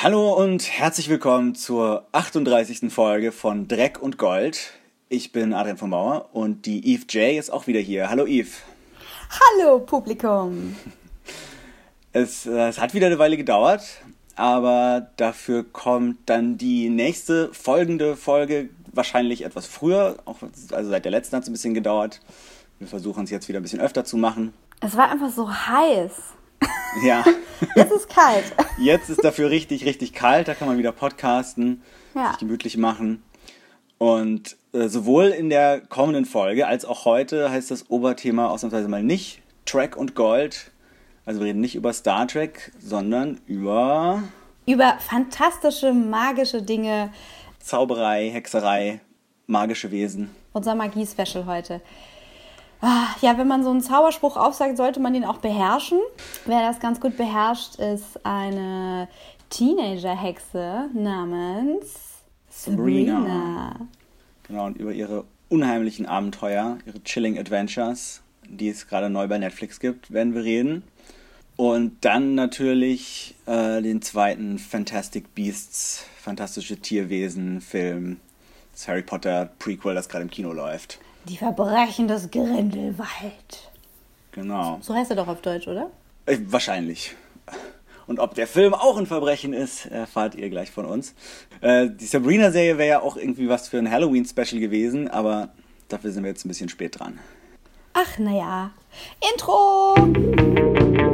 Hallo und herzlich willkommen zur 38. Folge von Dreck und Gold. Ich bin Adrian von Mauer und die Eve J ist auch wieder hier. Hallo Eve. Hallo Publikum. Es, äh, es hat wieder eine Weile gedauert, aber dafür kommt dann die nächste folgende Folge wahrscheinlich etwas früher. Auch, also seit der letzten hat es ein bisschen gedauert. Wir versuchen es jetzt wieder ein bisschen öfter zu machen. Es war einfach so heiß. Ja. Jetzt ist kalt. Jetzt ist dafür richtig, richtig kalt. Da kann man wieder podcasten, Ja. sich gemütlich machen. Und äh, sowohl in der kommenden Folge als auch heute heißt das Oberthema ausnahmsweise mal nicht Track und Gold. Also wir reden nicht über Star Trek, sondern über Über fantastische, magische Dinge. Zauberei, Hexerei, magische Wesen. Unser Magie-Special heute. Ah, Ja, wenn man so einen Zauberspruch aufsagt, sollte man den auch beherrschen. Wer das ganz gut beherrscht, ist eine Teenager-Hexe namens Sabrina. Sabrina. Genau, und über ihre unheimlichen Abenteuer, ihre Chilling Adventures, die es gerade neu bei Netflix gibt, werden wir reden. Und dann natürlich äh, den zweiten Fantastic Beasts, fantastische Tierwesen Film, das Harry Potter Prequel, das gerade im Kino läuft. Die Verbrechen des Grindelwald. Genau. So heißt er doch auf Deutsch, oder? Äh, wahrscheinlich. Und ob der Film auch ein Verbrechen ist, erfahrt ihr gleich von uns. Äh, die Sabrina-Serie wäre ja auch irgendwie was für ein Halloween-Special gewesen, aber dafür sind wir jetzt ein bisschen spät dran. Ach, naja. Intro!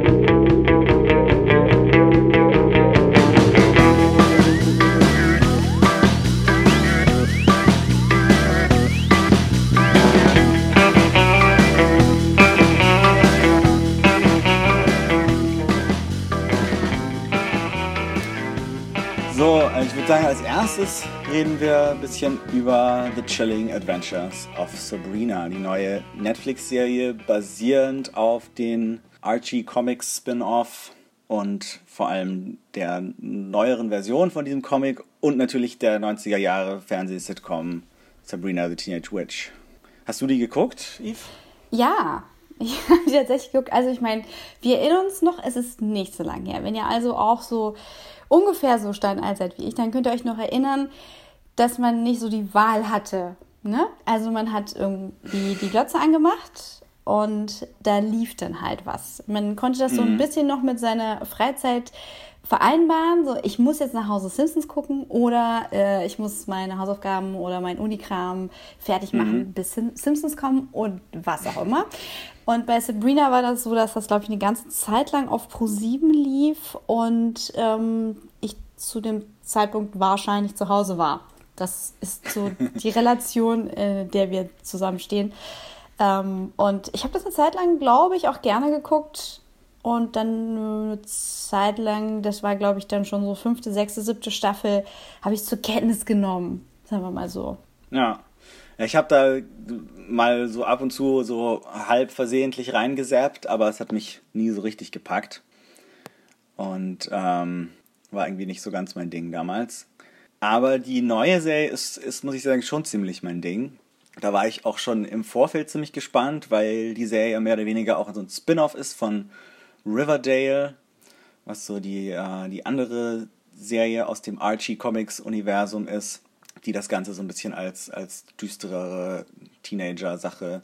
Ich würde sagen, als erstes reden wir ein bisschen über The Chilling Adventures of Sabrina, die neue Netflix-Serie basierend auf den Archie Comics Spin-off und vor allem der neueren Version von diesem Comic und natürlich der 90er Jahre Fernseh-Sitcom Sabrina the Teenage Witch. Hast du die geguckt, Eve? Ja, ich habe die tatsächlich geguckt. Also ich meine, wir erinnern uns noch, es ist nicht so lange her. Wenn ihr also auch so ungefähr so steinalt seid wie ich, dann könnt ihr euch noch erinnern, dass man nicht so die Wahl hatte. Ne? Also man hat irgendwie die Glotze angemacht und da lief dann halt was. Man konnte das so ein bisschen noch mit seiner Freizeit vereinbaren. So, ich muss jetzt nach Hause Simpsons gucken oder äh, ich muss meine Hausaufgaben oder mein Unikram fertig machen, bis Sim Simpsons kommen und was auch immer. Und bei Sabrina war das so, dass das, glaube ich, eine ganze Zeit lang auf Pro7 lief und ähm, ich zu dem Zeitpunkt wahrscheinlich zu Hause war. Das ist so die Relation, in der wir zusammen stehen. Ähm, und ich habe das eine Zeit lang, glaube ich, auch gerne geguckt. Und dann eine Zeit lang, das war, glaube ich, dann schon so fünfte, sechste, siebte Staffel, habe ich zur Kenntnis genommen. Sagen wir mal so. Ja. Ich habe da mal so ab und zu so halb versehentlich reingesappt, aber es hat mich nie so richtig gepackt. Und ähm, war irgendwie nicht so ganz mein Ding damals. Aber die neue Serie ist, ist, muss ich sagen, schon ziemlich mein Ding. Da war ich auch schon im Vorfeld ziemlich gespannt, weil die Serie mehr oder weniger auch so ein Spin-off ist von Riverdale, was so die, äh, die andere Serie aus dem Archie Comics Universum ist, die das Ganze so ein bisschen als, als düsterere Teenager-Sache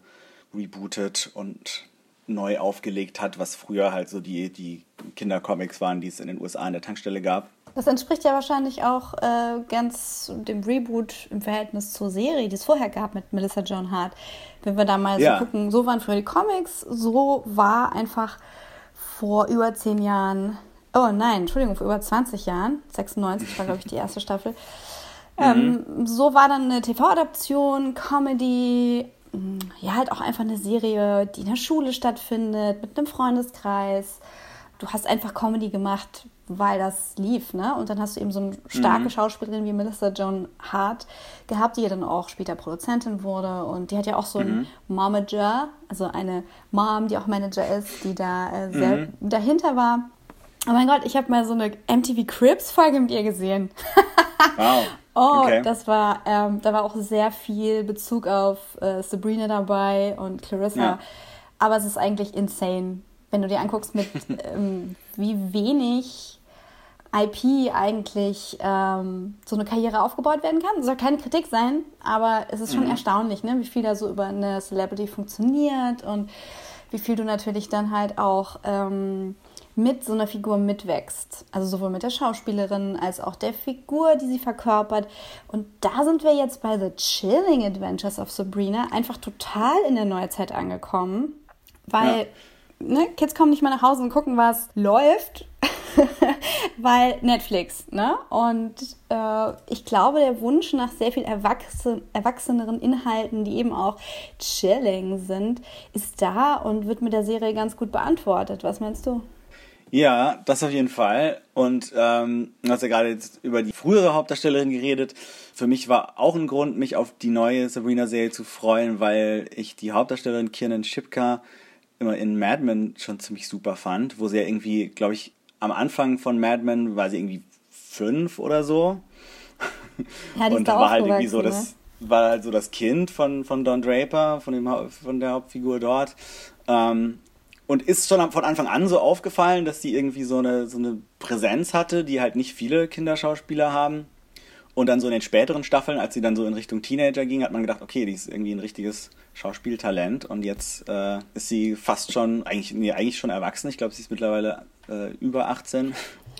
rebootet und neu aufgelegt hat, was früher halt so die, die Kindercomics waren, die es in den USA an der Tankstelle gab. Das entspricht ja wahrscheinlich auch äh, ganz dem Reboot im Verhältnis zur Serie, die es vorher gab mit Melissa Joan Hart. Wenn wir da mal Ja. so gucken, so waren früher die Comics, so war einfach vor über zehn Jahren, oh nein, Entschuldigung, vor über 20 Jahren, 96 war, glaube ich, die erste Staffel. Ähm, so war dann eine TV-Adaption, Comedy, mh, ja, halt auch einfach eine Serie, die in der Schule stattfindet, mit einem Freundeskreis. Du hast einfach Comedy gemacht, weil das lief, ne? Und dann hast du eben so eine starke Schauspielerin wie Melissa Joan Hart gehabt, die ja dann auch später Produzentin wurde. Und die hat ja auch so einen Momager, also eine Mom, die auch Manager ist, die da äh, sehr dahinter war. Oh mein Gott, ich habe mal so eine MTV Cribs-Folge mit ihr gesehen. Wow. Oh, okay. das war, ähm, da war auch sehr viel Bezug auf äh, Sabrina dabei und Clarissa. Ja. Aber es ist eigentlich insane, wenn du dir anguckst, mit ähm, wie wenig IP eigentlich ähm, so eine Karriere aufgebaut werden kann. Das soll keine Kritik sein, aber es ist schon mhm. erstaunlich, ne? wie viel da so über eine Celebrity funktioniert und wie viel du natürlich dann halt auch ähm, mit so einer Figur mitwächst. Also sowohl mit der Schauspielerin als auch der Figur, die sie verkörpert. Und da sind wir jetzt bei The Chilling Adventures of Sabrina einfach total in der Neuzeit angekommen, weil ja. Ne, Kids kommen nicht mal nach Hause und gucken, was läuft, weil Netflix, ne? Und äh, ich glaube, der Wunsch nach sehr viel erwachsen, erwachseneren Inhalten, die eben auch chilling sind, ist da und wird mit der Serie ganz gut beantwortet. Was meinst du? Ja, das auf jeden Fall. Und ähm, du hast ja gerade jetzt über die frühere Hauptdarstellerin geredet. Für mich war auch ein Grund, mich auf die neue Sabrina-Serie zu freuen, weil ich die Hauptdarstellerin Kiernan Shipka immer in Mad Men schon ziemlich super fand, wo sie ja irgendwie, glaube ich, am Anfang von Mad Men war sie irgendwie fünf oder so. Ja, die und da war halt irgendwie so das ne? war halt so das Kind von, von Don Draper, von, dem, von der Hauptfigur dort. Ähm, und ist schon von Anfang an so aufgefallen, dass die irgendwie so eine, so eine Präsenz hatte, die halt nicht viele Kinderschauspieler haben. Und dann so in den späteren Staffeln, als sie dann so in Richtung Teenager ging, hat man gedacht, okay, die ist irgendwie ein richtiges Schauspieltalent. Und jetzt äh, ist sie fast schon, eigentlich, nee, eigentlich schon erwachsen. Ich glaube, sie ist mittlerweile äh, über 18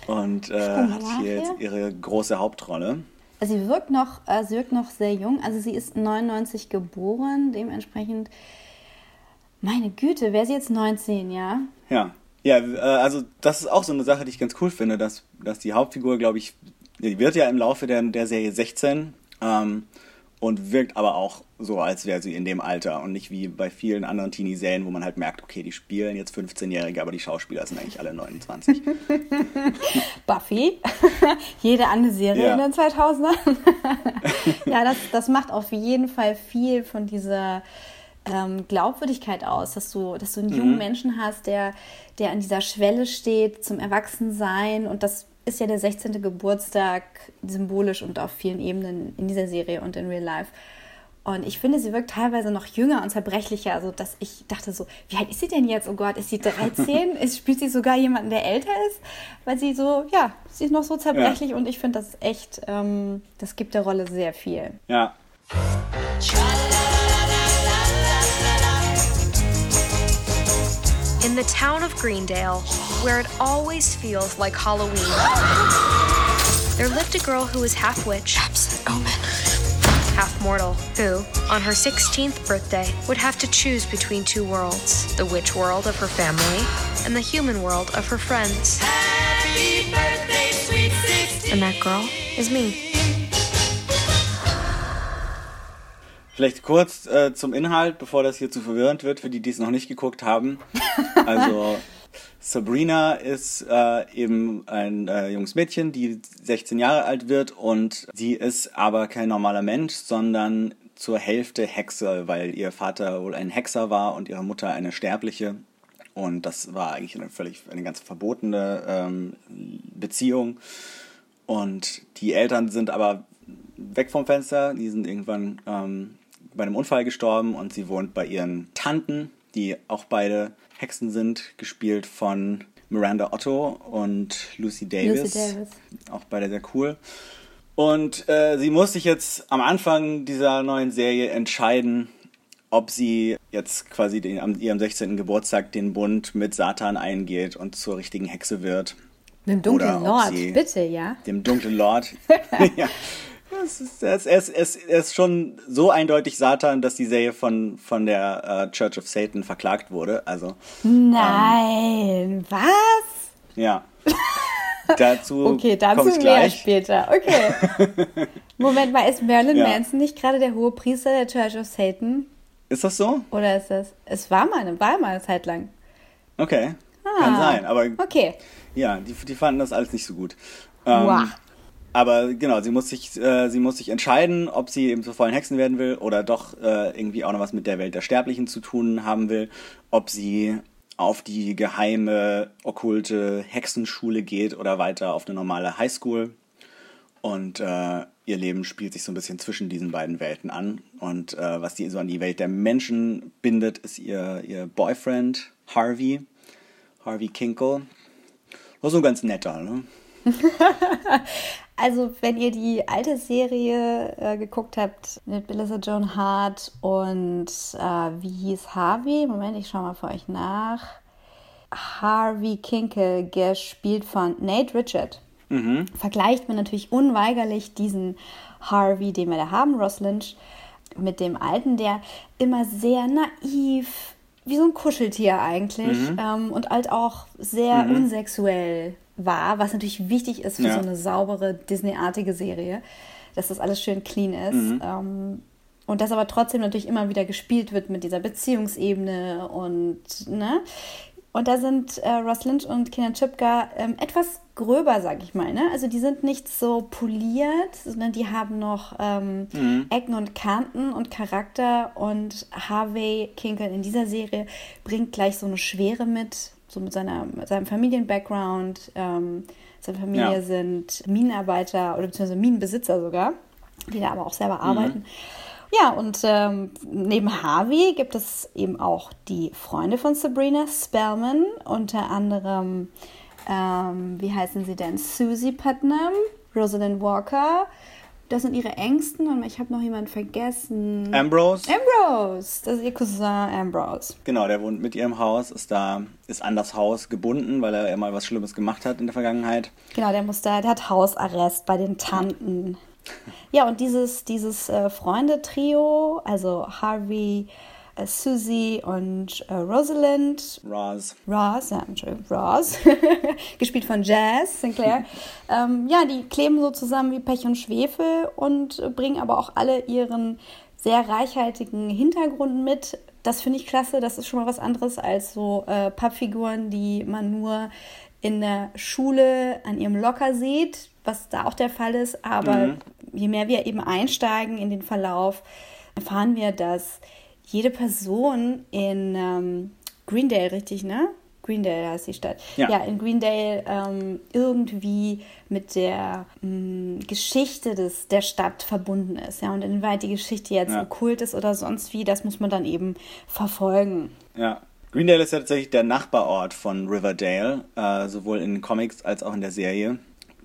und äh, hat hier jetzt ihre große Hauptrolle. Sie wirkt noch, äh, sie wirkt noch sehr jung. Also sie ist 99 geboren, dementsprechend meine Güte, wäre sie jetzt 19, ja? Ja. Ja, äh, also das ist auch so eine Sache, die ich ganz cool finde, dass, dass die Hauptfigur, glaube ich, die wird ja im Laufe der, der Serie 16 ähm, und wirkt aber auch so, als wäre sie in dem Alter und nicht wie bei vielen anderen Teenie-Serien, wo man halt merkt, okay, die spielen jetzt 15-Jährige, aber die Schauspieler sind eigentlich alle 29. Buffy, jede andere Serie ja. in den 2000ern. ja, das, das macht auf jeden Fall viel von dieser ähm, Glaubwürdigkeit aus, dass du, dass du einen jungen mhm. Menschen hast, der, der an dieser Schwelle steht zum Erwachsensein und das ist ja der 16. Geburtstag symbolisch und auf vielen Ebenen in dieser Serie und in Real Life. Und ich finde, sie wirkt teilweise noch jünger und zerbrechlicher. Also, dass ich dachte so, wie alt ist sie denn jetzt? Oh Gott, ist sie 13? ist, spielt sie sogar jemanden, der älter ist? Weil sie so, ja, sie ist noch so zerbrechlich ja. und ich finde, das ist echt, ähm, das gibt der Rolle sehr viel. Ja. In the town of Greendale, where it always feels like Halloween, there lived a girl who was half witch, half mortal, who, on her 16th birthday, would have to choose between two worlds the witch world of her family and the human world of her friends. Birthday, and that girl is me. Vielleicht kurz äh, zum Inhalt, bevor das hier zu verwirrend wird, für die, die es noch nicht geguckt haben. Also Sabrina ist äh, eben ein äh, junges Mädchen, die 16 Jahre alt wird und sie ist aber kein normaler Mensch, sondern zur Hälfte Hexe, weil ihr Vater wohl ein Hexer war und ihre Mutter eine Sterbliche. Und das war eigentlich eine völlig eine ganz verbotene ähm, Beziehung. Und die Eltern sind aber weg vom Fenster. Die sind irgendwann ähm, bei einem Unfall gestorben und sie wohnt bei ihren Tanten, die auch beide Hexen sind, gespielt von Miranda Otto und Lucy Davis. Lucy Davis. Auch beide sehr cool. Und äh, sie muss sich jetzt am Anfang dieser neuen Serie entscheiden, ob sie jetzt quasi den, am ihrem 16. Geburtstag den Bund mit Satan eingeht und zur richtigen Hexe wird. Dem dunklen Lord, bitte, ja. Dem dunklen Lord. ja, es ist, es, es, es, ist schon so eindeutig Satan, dass die Serie von, von der uh, Church of Satan verklagt wurde. Also, Nein, ähm, was? Ja. Dazu okay, dazu mehr gleich. später. Okay. Moment mal, ist Marilyn ja. Manson nicht gerade der hohe Priester der Church of Satan? Ist das so? Oder ist das? Es war mal eine, war mal eine Zeit lang. Okay. Ah, Kann sein, aber. Okay. Ja, die, die fanden das alles nicht so gut. Ähm, wow. Aber genau, sie muss sich, äh, sie muss sich entscheiden, ob sie eben zur vollen Hexen werden will oder doch äh, irgendwie auch noch was mit der Welt der Sterblichen zu tun haben will, ob sie auf die geheime, okkulte Hexenschule geht oder weiter auf eine normale Highschool. Und äh, ihr Leben spielt sich so ein bisschen zwischen diesen beiden Welten an. Und äh, was sie so an die Welt der Menschen bindet, ist ihr, ihr Boyfriend Harvey, Harvey Kinkle. War so ein ganz netter, ne? also, wenn ihr die alte Serie äh, geguckt habt mit Melissa Joan Hart und äh, wie hieß Harvey? Moment, ich schaue mal für euch nach. Harvey Kinkel, gespielt von Nate Richard. Mhm. Vergleicht man natürlich unweigerlich diesen Harvey, den wir da haben, Ross Lynch, mit dem alten, der immer sehr naiv, wie so ein Kuscheltier eigentlich mhm. ähm, und halt auch sehr mhm. unsexuell war, was natürlich wichtig ist für ja. so eine saubere Disney-artige Serie, dass das alles schön clean ist. Mhm. Ähm, und das aber trotzdem natürlich immer wieder gespielt wird mit dieser Beziehungsebene und ne, und da sind äh, Ross Lynch und Kenan Chipka ähm, etwas gröber, sag ich mal. Ne? Also die sind nicht so poliert, sondern die haben noch ähm, mhm. Ecken und Kanten und Charakter. Und Harvey Kinkel in dieser Serie bringt gleich so eine Schwere mit, so mit, seiner, mit seinem Familien-Background. Ähm, seine Familie ja. sind Minenarbeiter oder beziehungsweise Minenbesitzer sogar, die da aber auch selber mhm. arbeiten. Ja, und ähm, neben Harvey gibt es eben auch die Freunde von Sabrina Spellman, unter anderem, ähm, wie heißen sie denn? Susie Putnam, Rosalind Walker. Das sind ihre Ängsten und ich habe noch jemanden vergessen. Ambrose. Ambrose, das ist ihr Cousin Ambrose. Genau, der wohnt mit ihrem Haus, ist da, ist an das Haus gebunden, weil er ja mal was Schlimmes gemacht hat in der Vergangenheit. Genau, der muss da, der hat Hausarrest bei den Tanten. Ja, und dieses, dieses äh, Freunde-Trio, also Harvey, äh, Susie und äh, Rosalind. Roz. Roz, ja, Entschuldigung, Roz. gespielt von Jazz Sinclair. ähm, ja, die kleben so zusammen wie Pech und Schwefel und bringen aber auch alle ihren sehr reichhaltigen Hintergrund mit. Das finde ich klasse. Das ist schon mal was anderes als so äh, Pappfiguren, die man nur in der Schule an ihrem Locker sieht was da auch der Fall ist. Aber mhm. je mehr wir eben einsteigen in den Verlauf, erfahren wir, dass jede Person in ähm, Greendale, richtig, ne? Greendale heißt die Stadt. Ja, ja in Greendale ähm, irgendwie mit der ähm, Geschichte des, der Stadt verbunden ist. Ja, und inwieweit die Geschichte jetzt ja. okkult ist oder sonst wie, das muss man dann eben verfolgen. Ja. Greendale ist ja tatsächlich der Nachbarort von Riverdale, äh, sowohl in Comics als auch in der Serie.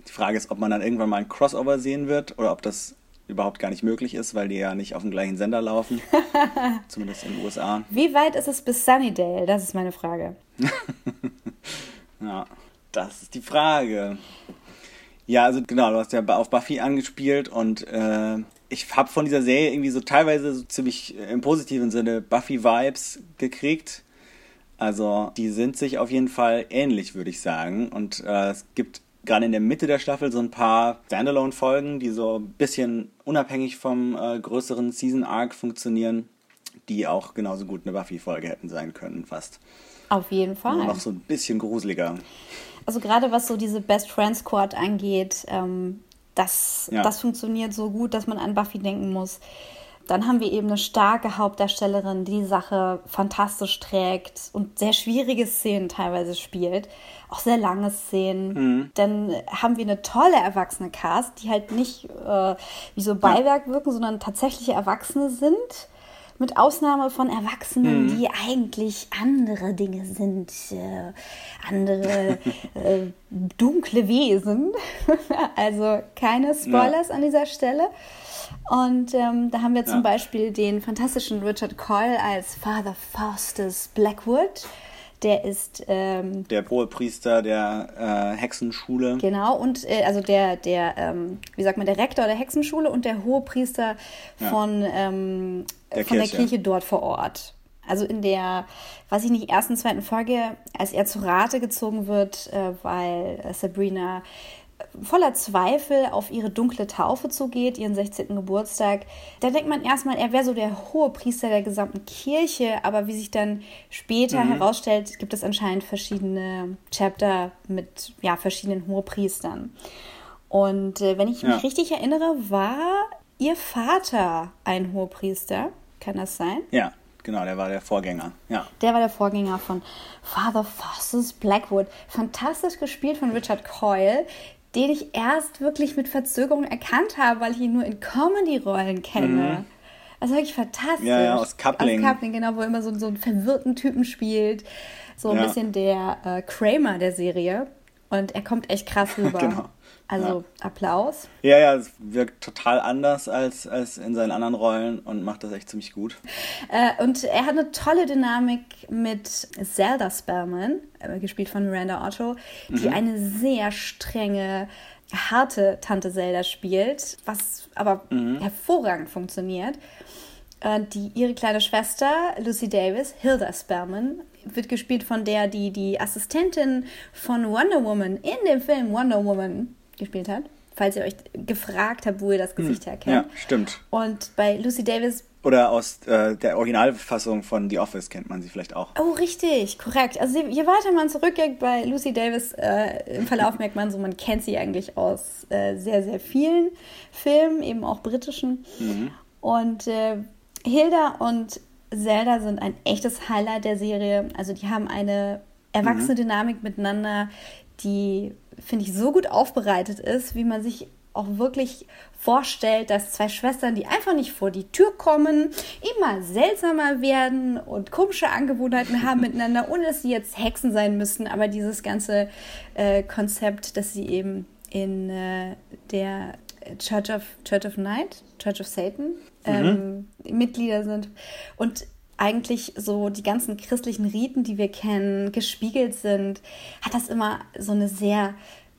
Die Frage ist, ob man dann irgendwann mal ein Crossover sehen wird oder ob das überhaupt gar nicht möglich ist, weil die ja nicht auf dem gleichen Sender laufen. Zumindest in den USA. Wie weit ist es bis Sunnydale? Das ist meine Frage. ja, das ist die Frage. Ja, also genau, du hast ja auf Buffy angespielt und äh, ich habe von dieser Serie irgendwie so teilweise so ziemlich im positiven Sinne Buffy-Vibes gekriegt. Also die sind sich auf jeden Fall ähnlich, würde ich sagen. Und äh, es gibt gerade in der Mitte der Staffel so ein paar Standalone-Folgen, die so ein bisschen unabhängig vom äh, größeren Season-Arc funktionieren, die auch genauso gut eine Buffy-Folge hätten sein können, fast. Auf jeden Fall. Nur noch so ein bisschen gruseliger. Also gerade was so diese Best Friend Squad angeht, ähm, das, ja. das funktioniert so gut, dass man an Buffy denken muss. Dann haben wir eben eine starke Hauptdarstellerin, die die Sache fantastisch trägt und sehr schwierige Szenen teilweise spielt. Auch sehr lange Szenen. Mhm. Dann haben wir eine tolle erwachsene Cast, die halt nicht äh, wie so Beiwerk wirken, sondern tatsächliche Erwachsene sind. Mit Ausnahme von Erwachsenen, mhm. die eigentlich andere Dinge sind, äh, andere äh, dunkle Wesen. also keine Spoilers ja. an dieser Stelle. Und ähm, da haben wir zum ja. Beispiel den fantastischen Richard Coyle als Father Faustus Blackwood. Der ist ähm, der Hohepriester der äh, Hexenschule. Genau, und äh, also der, der ähm, wie sagt man, der Rektor der Hexenschule und der Hohepriester von, ähm, der, von Kirche. der Kirche dort vor Ort. Also in der, weiß ich nicht, ersten, zweiten Folge, als er zu Rate gezogen wird, äh, weil Sabrina voller Zweifel auf ihre dunkle Taufe zugeht, ihren 16. Geburtstag, da denkt man erstmal, er wäre so der hohe Priester der gesamten Kirche, aber wie sich dann später mhm. herausstellt, gibt es anscheinend verschiedene Chapter mit ja, verschiedenen Hohepriestern. Und äh, wenn ich ja. mich richtig erinnere, war ihr Vater ein Hohepriester. Kann das sein? Ja, genau, der war der Vorgänger. Ja. Der war der Vorgänger von Father Fosses Blackwood. Fantastisch gespielt von Richard Coyle, den ich erst wirklich mit Verzögerung erkannt habe, weil ich ihn nur in Comedy-Rollen kenne. Mhm. Also wirklich fantastisch. Ja, ja, aus Coupling. Aus Coupling, genau, wo er immer so, so einen verwirrten Typen spielt. So ein ja. bisschen der äh, Kramer der Serie. Und er kommt echt krass rüber. genau. Also ja. Applaus. Ja, ja, es wirkt total anders als, als in seinen anderen Rollen und macht das echt ziemlich gut. Äh, und er hat eine tolle Dynamik mit Zelda Spellman, äh, gespielt von Miranda Otto, die mhm. eine sehr strenge, harte Tante Zelda spielt, was aber mhm. hervorragend funktioniert. Äh, die, ihre kleine Schwester, Lucy Davis, Hilda Spellman, wird gespielt von der, die die Assistentin von Wonder Woman in dem Film Wonder Woman gespielt hat. Falls ihr euch gefragt habt, wo ihr das Gesicht hm, herkennt. Ja, stimmt. Und bei Lucy Davis. Oder aus äh, der Originalfassung von The Office kennt man sie vielleicht auch. Oh, richtig, korrekt. Also je weiter man zurückgeht bei Lucy Davis, äh, im Verlauf merkt man so, man kennt sie eigentlich aus äh, sehr, sehr vielen Filmen, eben auch britischen. Mhm. Und äh, Hilda und Zelda sind ein echtes Highlight der Serie. Also die haben eine erwachsene mhm. Dynamik miteinander, die finde ich, so gut aufbereitet ist, wie man sich auch wirklich vorstellt, dass zwei Schwestern, die einfach nicht vor die Tür kommen, immer seltsamer werden und komische Angewohnheiten haben miteinander, ohne dass sie jetzt Hexen sein müssen. Aber dieses ganze äh, Konzept, dass sie eben in äh, der Church of, Church of Night, Church of Satan, ähm, mhm. Mitglieder sind und eigentlich so die ganzen christlichen Riten, die wir kennen, gespiegelt sind, hat das immer so eine sehr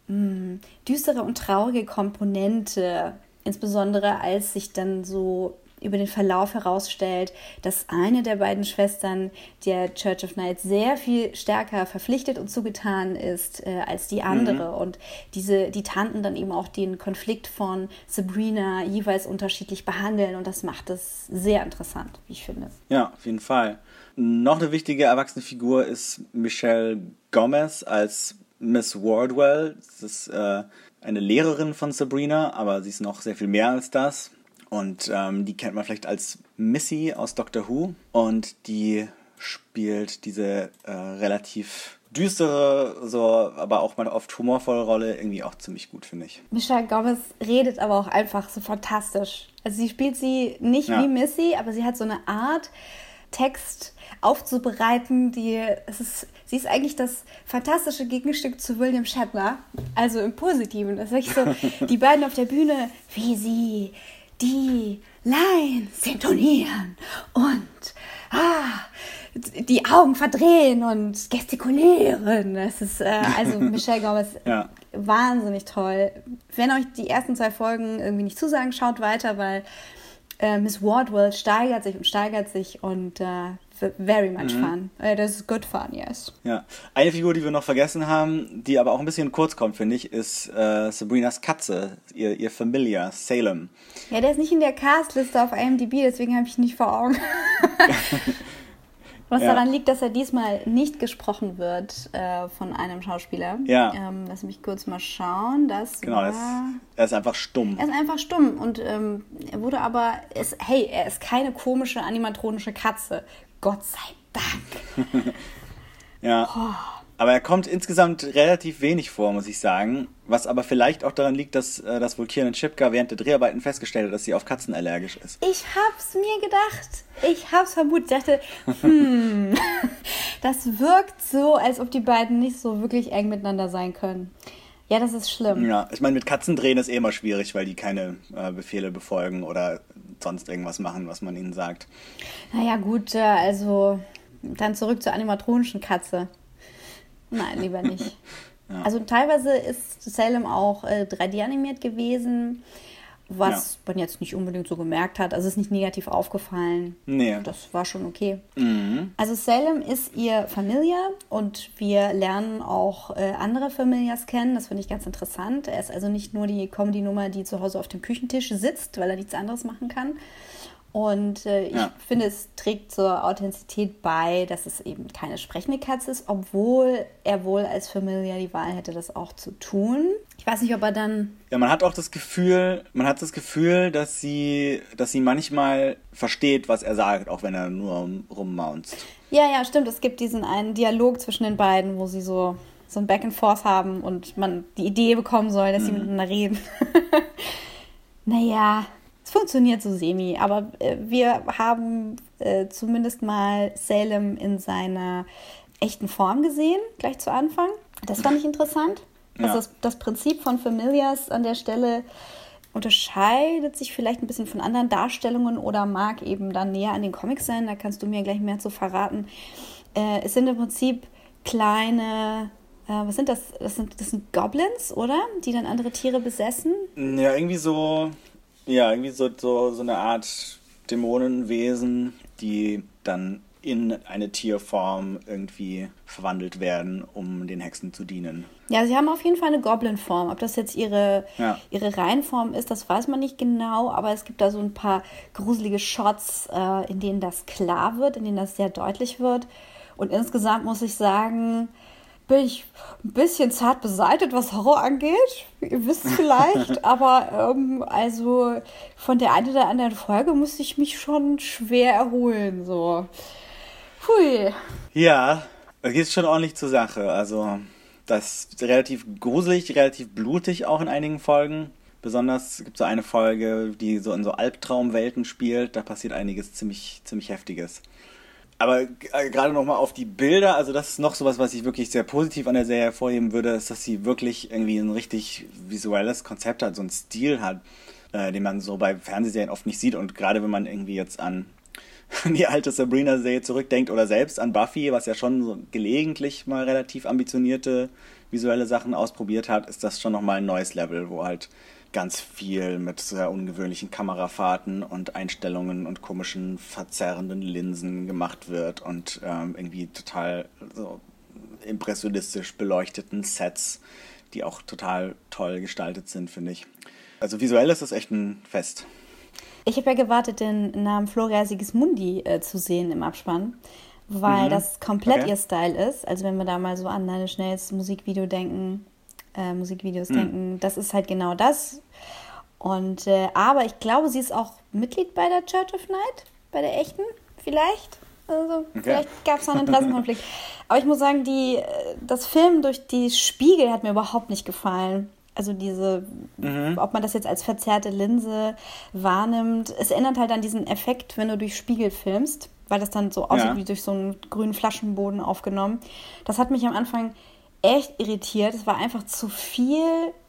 mh, hm, düstere und traurige Komponente. Insbesondere als sich dann so über den Verlauf herausstellt, dass eine der beiden Schwestern der Church of Night sehr viel stärker verpflichtet und zugetan ist äh, als die andere. Mhm. Und diese, die Tanten dann eben auch den Konflikt von Sabrina jeweils unterschiedlich behandeln. Und das macht es sehr interessant, wie ich finde. Ja, auf jeden Fall. Noch eine wichtige erwachsene Figur ist Michelle Gomez als Miss Wardwell. Das ist äh, eine Lehrerin von Sabrina, aber sie ist noch sehr viel mehr als das. Und ähm, die kennt man vielleicht als Missy aus Doctor Who. Und die spielt diese äh, relativ düstere, so, aber auch mal oft humorvolle Rolle irgendwie auch ziemlich gut, finde ich. Michelle Gomez redet aber auch einfach so fantastisch. Also sie spielt sie nicht ja. wie Missy, aber sie hat so eine Art, Text aufzubereiten, die es ist, sie ist eigentlich das fantastische Gegenstück zu William Shatner, also im Positiven. Das ist so, die beiden auf der Bühne, wie sie die Lines intonieren und ah, die Augen verdrehen und gestikulieren. Das ist äh, also Michelle Gomez ja. wahnsinnig toll. Wenn euch die ersten zwei Folgen irgendwie nicht zusagen, schaut weiter, weil äh, Miss Wardwell steigert sich und steigert sich und äh, very much mhm. fun. Uh, das ist good fun, yes. Ja. Eine Figur, die wir noch vergessen haben, die aber auch ein bisschen kurz kommt, finde ich, ist äh, Sabrinas Katze, ihr, ihr Familiar, Salem. Ja, der ist nicht in der Castliste auf IMDb, deswegen habe ich ihn nicht vor Augen. Was ja. daran liegt, dass er diesmal nicht gesprochen wird äh, von einem Schauspieler. Ja. Ähm, lass mich kurz mal schauen. Das genau, war... er ist einfach stumm. Er ist einfach stumm und ähm, er wurde aber, ist, hey, er ist keine komische animatronische Katze. Gott sei Dank. ja. Oh. Aber er kommt insgesamt relativ wenig vor, muss ich sagen. Was aber vielleicht auch daran liegt, dass, äh, dass wohl Kiernan Chipka während der Dreharbeiten festgestellt hat, dass sie auf Katzen allergisch ist. Ich hab's mir gedacht. Ich hab's vermutet. Ich dachte, hm, das wirkt so, als ob die beiden nicht so wirklich eng miteinander sein können. Ja, das ist schlimm. Ja, ich meine, mit Katzen drehen ist eh immer schwierig, weil die keine äh, Befehle befolgen oder sonst irgendwas machen, was man ihnen sagt. Naja, gut, äh, also dann zurück zur animatronischen Katze. Nein, lieber nicht. ja. Also teilweise ist Salem auch äh, 3D animiert gewesen, was ja. man jetzt nicht unbedingt so gemerkt hat. Also ist nicht negativ aufgefallen. Nee. Das war schon okay. Mhm. Also Salem ist ihr Familia und wir lernen auch äh, andere Familias kennen. Das finde ich ganz interessant. Er ist also nicht nur die Comedy-Nummer, die zu Hause auf dem Küchentisch sitzt, weil er nichts anderes machen kann, und äh, ich ja. finde, es trägt zur Authentizität bei, dass es eben keine sprechende Katze ist, obwohl er wohl als Familiar die Wahl hätte, das auch zu tun. Ich weiß nicht, ob er dann. Ja, man hat auch das Gefühl, man hat das Gefühl, dass sie, dass sie manchmal versteht, was er sagt, auch wenn er nur rummaunzt. Ja, ja, stimmt. Es gibt diesen einen Dialog zwischen den beiden, wo sie so so ein Back and Forth haben und man die Idee bekommen soll, dass mhm. sie miteinander reden. naja, es funktioniert so semi, aber äh, wir haben äh, zumindest mal Salem in seiner echten Form gesehen, gleich zu Anfang. Das fand ich interessant. Ja. Also das, das Prinzip von Familias an der Stelle unterscheidet sich vielleicht ein bisschen von anderen Darstellungen oder mag eben dann näher an den Comics sein. Da kannst du mir gleich mehr zu verraten. Äh, es sind im Prinzip kleine, äh, was sind das? Das sind, das sind Goblins, oder? Die dann andere Tiere besessen? Ja, irgendwie so, ja, irgendwie so, so, so eine Art Dämonenwesen, die dann in eine Tierform irgendwie verwandelt werden, um den Hexen zu dienen. Ja, sie haben auf jeden Fall eine Goblin-Form. Ob das jetzt ihre, ja. ihre Reihenform ist, das weiß man nicht genau, aber es gibt da so ein paar gruselige Shots, äh, in denen das klar wird, in denen das sehr deutlich wird. Und insgesamt muss ich sagen, bin ich ein bisschen zart beseitet, was Horror angeht. Ihr wisst es vielleicht, aber ähm, also von der einen oder anderen Folge musste ich mich schon schwer erholen. So. Hui. Ja, es geht schon ordentlich zur Sache. Also, das ist relativ gruselig, relativ blutig auch in einigen Folgen. Besonders gibt es so eine Folge, die so in so Albtraumwelten spielt. Da passiert einiges ziemlich, ziemlich Heftiges. Aber äh, gerade nochmal auf die Bilder, also das ist noch sowas, was ich wirklich sehr positiv an der Serie hervorheben würde, ist, dass sie wirklich irgendwie ein richtig visuelles Konzept hat, so einen Stil hat, äh, den man so bei Fernsehserien oft nicht sieht. Und gerade wenn man irgendwie jetzt an die alte Sabrina-Serie zurückdenkt oder selbst an Buffy, was ja schon so gelegentlich mal relativ ambitionierte visuelle Sachen ausprobiert hat, ist das schon nochmal ein neues Level, wo halt ganz viel mit sehr ungewöhnlichen Kamerafahrten und Einstellungen und komischen verzerrenden Linsen gemacht wird und ähm, irgendwie total so impressionistisch beleuchteten Sets, die auch total toll gestaltet sind, finde ich. Also visuell ist das echt ein Fest. Ich habe ja gewartet, den Namen Floria Sigismundi äh, zu sehen im Abspann, weil mhm. das komplett okay. ihr Style ist. Also wenn wir da mal so an deine schnelles Musikvideo denken, äh, Musikvideos mhm. denken, das ist halt genau das. Und äh, aber ich glaube, sie ist auch Mitglied bei der Church of Night, bei der echten, vielleicht. Also okay. vielleicht gab es noch einen Interessenkonflikt. aber ich muss sagen, die, äh, das Film durch die Spiegel hat mir überhaupt nicht gefallen. Also diese, mhm. ob man das jetzt als verzerrte Linse wahrnimmt, es ändert halt an diesen Effekt, wenn du durch Spiegel filmst, weil das dann so aussieht ja. wie durch so einen grünen Flaschenboden aufgenommen. Das hat mich am Anfang echt irritiert. Es war einfach zu viel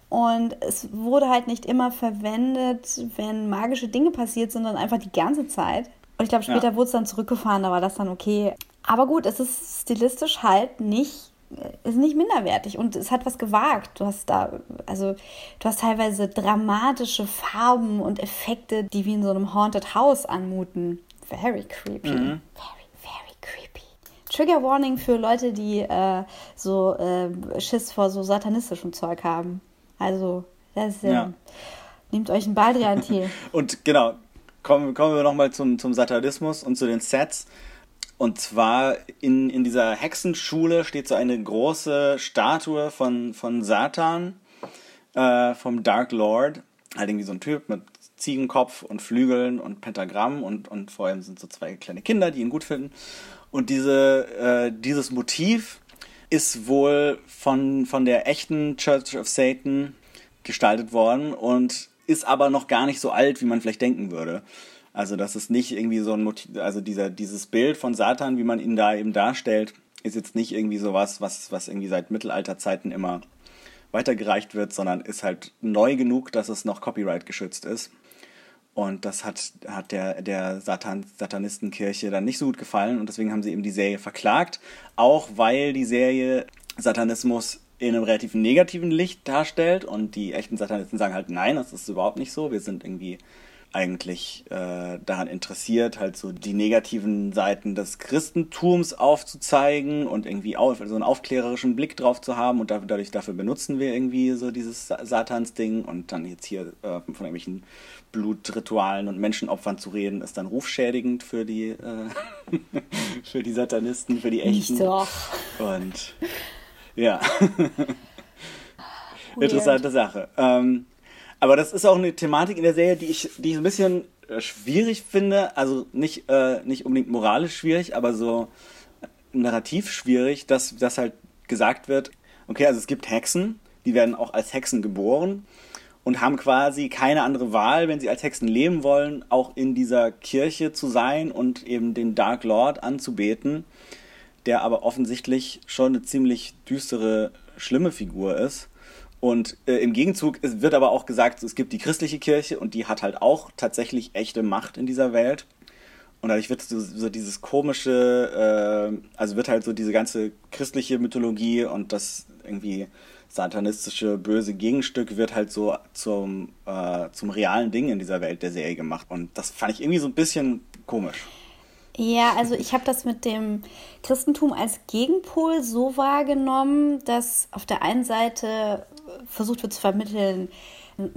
und es wurde halt nicht immer verwendet, wenn magische Dinge passiert, sondern einfach die ganze Zeit. Und ich glaube, später ja. wurde es dann zurückgefahren, da war das dann okay. Aber gut, es ist stilistisch halt nicht ist nicht minderwertig und es hat was gewagt. Du hast da, also du hast teilweise dramatische Farben und Effekte, die wie in so einem Haunted House anmuten. Very creepy. Mhm. Very, very creepy. Trigger Warning für Leute, die äh, so äh, Schiss vor so satanistischem Zeug haben. Also, das ist, äh, ja. nehmt euch ein Baldrian-Tee. und genau, kommen, kommen wir nochmal zum, zum Satanismus und zu den Sets. Und zwar in, in dieser Hexenschule steht so eine große Statue von, von Satan, äh, vom Dark Lord. Halt irgendwie so ein Typ mit Ziegenkopf und Flügeln und Pentagramm und, und vor allem sind so zwei kleine Kinder, die ihn gut finden. Und diese, äh, dieses Motiv ist wohl von, von der echten Church of Satan gestaltet worden und ist aber noch gar nicht so alt, wie man vielleicht denken würde. Also das ist nicht irgendwie so ein Motiv, also dieser, dieses Bild von Satan, wie man ihn da eben darstellt, ist jetzt nicht irgendwie sowas, was, was irgendwie seit Mittelalterzeiten immer weitergereicht wird, sondern ist halt neu genug, dass es noch Copyright geschützt ist. Und das hat, hat der, der Satan, Satanistenkirche dann nicht so gut gefallen und deswegen haben sie eben die Serie verklagt, auch weil die Serie Satanismus in einem relativ negativen Licht darstellt und die echten Satanisten sagen halt, nein, das ist überhaupt nicht so, wir sind irgendwie eigentlich äh, daran interessiert, halt so die negativen Seiten des Christentums aufzuzeigen und irgendwie auf, so einen aufklärerischen Blick drauf zu haben und dadurch dafür benutzen wir irgendwie so dieses Satansding und dann jetzt hier äh, von irgendwelchen Blutritualen und Menschenopfern zu reden, ist dann rufschädigend für die äh, für die Satanisten, für die Echten. Nicht doch. Und ja. Interessante Sache. Ähm, aber das ist auch eine Thematik in der Serie, die ich, die ich ein bisschen äh, schwierig finde. Also nicht, äh, nicht unbedingt moralisch schwierig, aber so narrativ schwierig, dass, dass halt gesagt wird, okay, also es gibt Hexen, die werden auch als Hexen geboren und haben quasi keine andere Wahl, wenn sie als Hexen leben wollen, auch in dieser Kirche zu sein und eben den Dark Lord anzubeten, der aber offensichtlich schon eine ziemlich düstere, schlimme Figur ist Und äh, im Gegenzug wird aber auch gesagt, es gibt die christliche Kirche und die hat halt auch tatsächlich echte Macht in dieser Welt. Und dadurch wird so, so dieses komische, äh, also wird halt so diese ganze christliche Mythologie und das irgendwie satanistische böse Gegenstück wird halt so zum, äh, zum realen Ding in dieser Welt der Serie gemacht. Und das fand ich irgendwie so ein bisschen komisch. Ja, also ich habe das mit dem Christentum als Gegenpol so wahrgenommen, dass auf der einen Seite versucht wird zu vermitteln,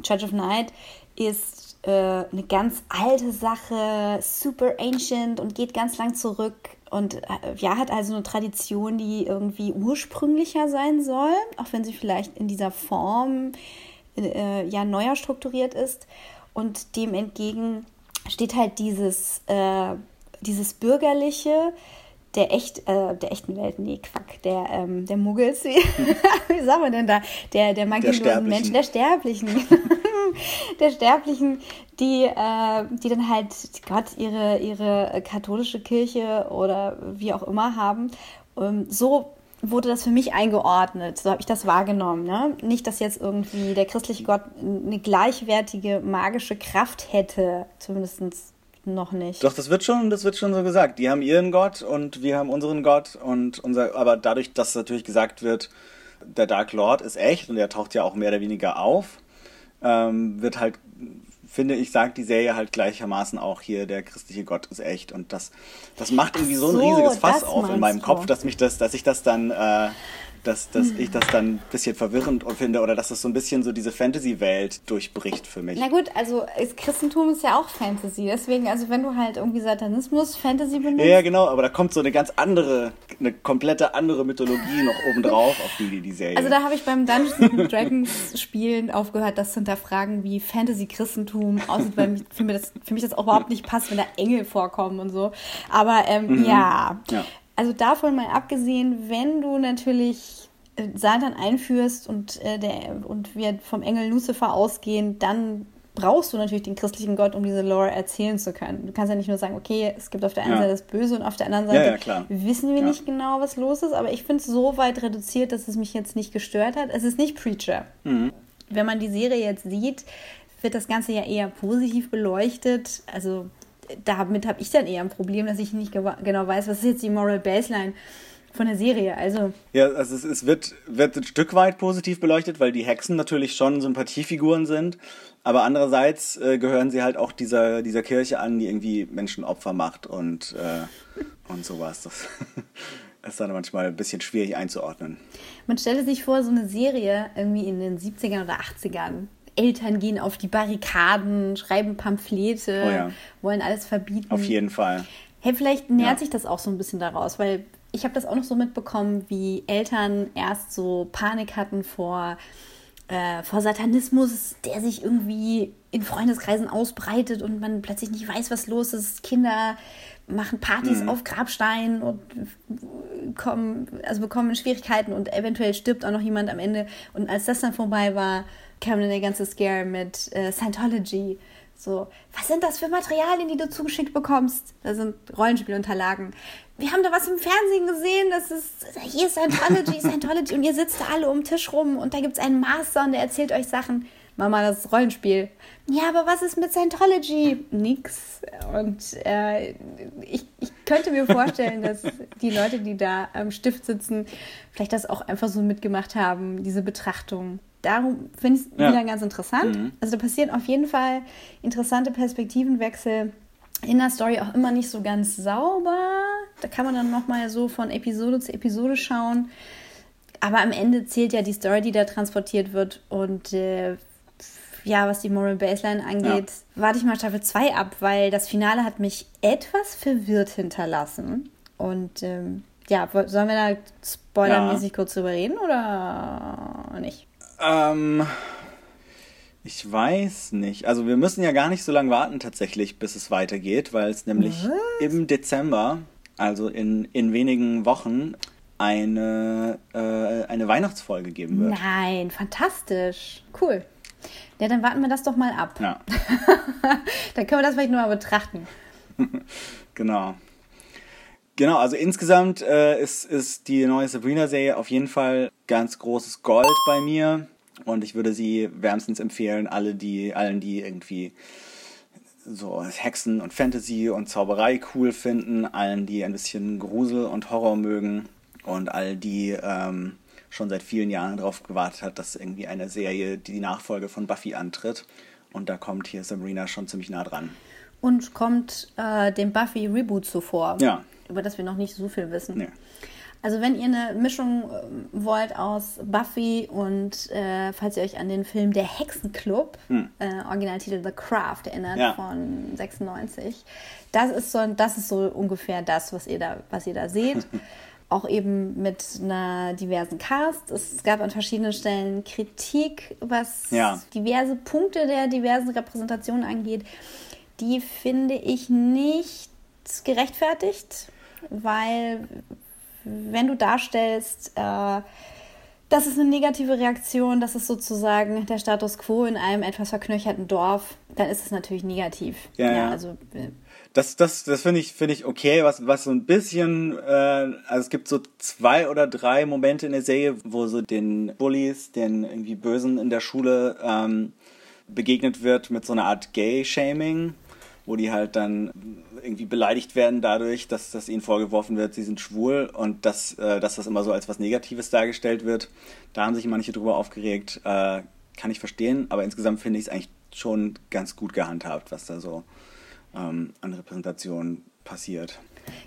Church of Night ist äh, eine ganz alte Sache, super ancient und geht ganz lang zurück und äh, ja, hat also eine Tradition, die irgendwie ursprünglicher sein soll, auch wenn sie vielleicht in dieser Form äh, ja neuer strukturiert ist. Und dem entgegen steht halt dieses, äh, dieses bürgerliche, der echt, äh, der echten Welt, nee, Quack, der, ähm, der Muggels, wie, wie sagen wir denn da, der, der magielosen Menschen, der Sterblichen, der Sterblichen, die, äh, die dann halt Gott ihre, ihre katholische Kirche oder wie auch immer haben. Ähm, so wurde das für mich eingeordnet. So habe ich das wahrgenommen. Ne? Nicht, dass jetzt irgendwie der christliche Gott eine gleichwertige magische Kraft hätte, zumindest noch nicht. Doch, das wird schon, das wird schon so gesagt. Die haben ihren Gott und wir haben unseren Gott und unser, aber dadurch, dass natürlich gesagt wird, der Dark Lord ist echt und er taucht ja auch mehr oder weniger auf, ähm, wird halt, finde ich, sagt die Serie halt gleichermaßen auch hier, der christliche Gott ist echt und das, das macht irgendwie so, so ein riesiges Fass auf in meinem du? Kopf, dass mich das, dass ich das dann äh, dass, dass ich das dann ein bisschen verwirrend finde oder dass das so ein bisschen so diese Fantasy-Welt durchbricht für mich. Na gut, also Christentum ist ja auch Fantasy, deswegen, also wenn du halt irgendwie Satanismus, Fantasy benutzt. Ja, genau, aber da kommt so eine ganz andere, eine komplette andere Mythologie noch obendrauf auf die, die Serie. Also da habe ich beim Dungeons Dragons Spielen aufgehört, das zu hinterfragen, wie Fantasy-Christentum aussieht, weil für, mich das, für mich das auch überhaupt nicht passt, wenn da Engel vorkommen und so. Aber ähm, mhm. ja. ja also davon mal abgesehen, wenn du natürlich äh, Satan einführst und, äh, der, und wir vom Engel Lucifer ausgehen, dann brauchst du natürlich den christlichen Gott, um diese Lore erzählen zu können. Du kannst ja nicht nur sagen, okay, es gibt auf der einen ja. Seite das Böse und auf der anderen Seite ja, ja, wissen wir nicht genau, was los ist, aber ich finde es so weit reduziert, dass es mich jetzt nicht gestört hat. Es ist nicht Preacher. Mhm. Wenn man die Serie jetzt sieht, wird das Ganze ja eher positiv beleuchtet. Also damit habe ich dann eher ein Problem, dass ich nicht genau weiß, was ist jetzt die Moral Baseline von der Serie. Also ja, also es, es, wird, wird ein Stück weit positiv beleuchtet, weil die Hexen natürlich schon Sympathiefiguren sind, aber andererseits äh, gehören sie halt auch dieser, dieser Kirche an, die irgendwie Menschenopfer macht und, äh, und sowas. Das ist dann manchmal ein bisschen schwierig einzuordnen. Man stellte sich vor, so eine Serie irgendwie in den 70ern oder 80ern Eltern gehen auf die Barrikaden, schreiben Pamphlete, oh ja. wollen alles verbieten. Auf jeden Fall. Hey, vielleicht nähert ja. sich das auch so ein bisschen daraus, weil ich habe das auch noch so mitbekommen, wie Eltern erst so Panik hatten vor, äh, vor Satanismus, der sich irgendwie in Freundeskreisen ausbreitet und man plötzlich nicht weiß, was los ist. Kinder machen Partys mhm. auf Grabsteinen und kommen, also bekommen Schwierigkeiten und eventuell stirbt auch noch jemand am Ende. Und als das dann vorbei war, kam dann der ganze Scare mit äh, Scientology. So, was sind das für Materialien, die du zugeschickt bekommst? Da sind Rollenspielunterlagen. Wir haben da was im Fernsehen gesehen, das ist, hier ist Scientology, Scientology und ihr sitzt da alle um den Tisch rum und da gibt es einen Master und der erzählt euch Sachen. Mama, das ist Rollenspiel. Ja, aber was ist mit Scientology? Nix. Und äh, ich, ich könnte mir vorstellen, dass die Leute, die da am Stift sitzen, vielleicht das auch einfach so mitgemacht haben, diese Betrachtung darum finde ich es ja. wieder ganz interessant. Mhm. Also da passieren auf jeden Fall interessante Perspektivenwechsel in der Story auch immer nicht so ganz sauber. Da kann man dann nochmal so von Episode zu Episode schauen. Aber am Ende zählt ja die Story, die da transportiert wird. Und äh, ja, was die Moral Baseline angeht, ja. warte ich mal Staffel 2 ab, weil das Finale hat mich etwas verwirrt hinterlassen. Und ähm, ja, sollen wir da spoilermäßig ja. kurz drüber reden oder nicht? Ähm, ich weiß nicht. Also wir müssen ja gar nicht so lange warten tatsächlich, bis es weitergeht, weil es nämlich Was? im Dezember, also in, in wenigen Wochen, eine, äh, eine Weihnachtsfolge geben wird. Nein, fantastisch. Cool. Ja, dann warten wir das doch mal ab. Ja. dann können wir das vielleicht nur mal betrachten. genau. Genau, also insgesamt äh, ist, ist die neue Sabrina-Serie auf jeden Fall ganz großes Gold bei mir Und ich würde sie wärmstens empfehlen, alle die, allen, die irgendwie so Hexen und Fantasy und Zauberei cool finden, allen, die ein bisschen Grusel und Horror mögen und all die ähm, schon seit vielen Jahren darauf gewartet hat, dass irgendwie eine Serie die Nachfolge von Buffy antritt. Und da kommt hier Sabrina schon ziemlich nah dran. Und kommt äh, dem Buffy Reboot zuvor. Ja. Über das wir noch nicht so viel wissen. Nee. Also wenn ihr eine Mischung äh, wollt aus Buffy und äh, falls ihr euch an den Film Der Hexenclub, hm. äh, Originaltitel The Craft erinnert Ja. von 96, das ist so das ist so ungefähr das, was ihr da was ihr da seht. Auch eben mit einer diversen Cast. Es gab an verschiedenen Stellen Kritik, was Ja. diverse Punkte der diversen Repräsentationen angeht. Die finde ich nicht gerechtfertigt, weil wenn du darstellst, äh, das ist eine negative Reaktion, das ist sozusagen der Status quo in einem etwas verknöcherten Dorf, dann ist es natürlich negativ. Ja, ja. also äh, Das, das, das finde ich, finde ich okay, was, was so ein bisschen, äh, also es gibt so zwei oder drei Momente in der Serie, wo so den Bullies, den irgendwie Bösen in der Schule ähm, begegnet wird mit so einer Art Gay-Shaming, wo die halt dann irgendwie beleidigt werden dadurch, dass, dass ihnen vorgeworfen wird, sie sind schwul und dass, äh, dass das immer so als was Negatives dargestellt wird. Da haben sich manche drüber aufgeregt, äh, kann ich verstehen, aber insgesamt finde ich es eigentlich schon ganz gut gehandhabt, was da so ähm, an Repräsentation passiert.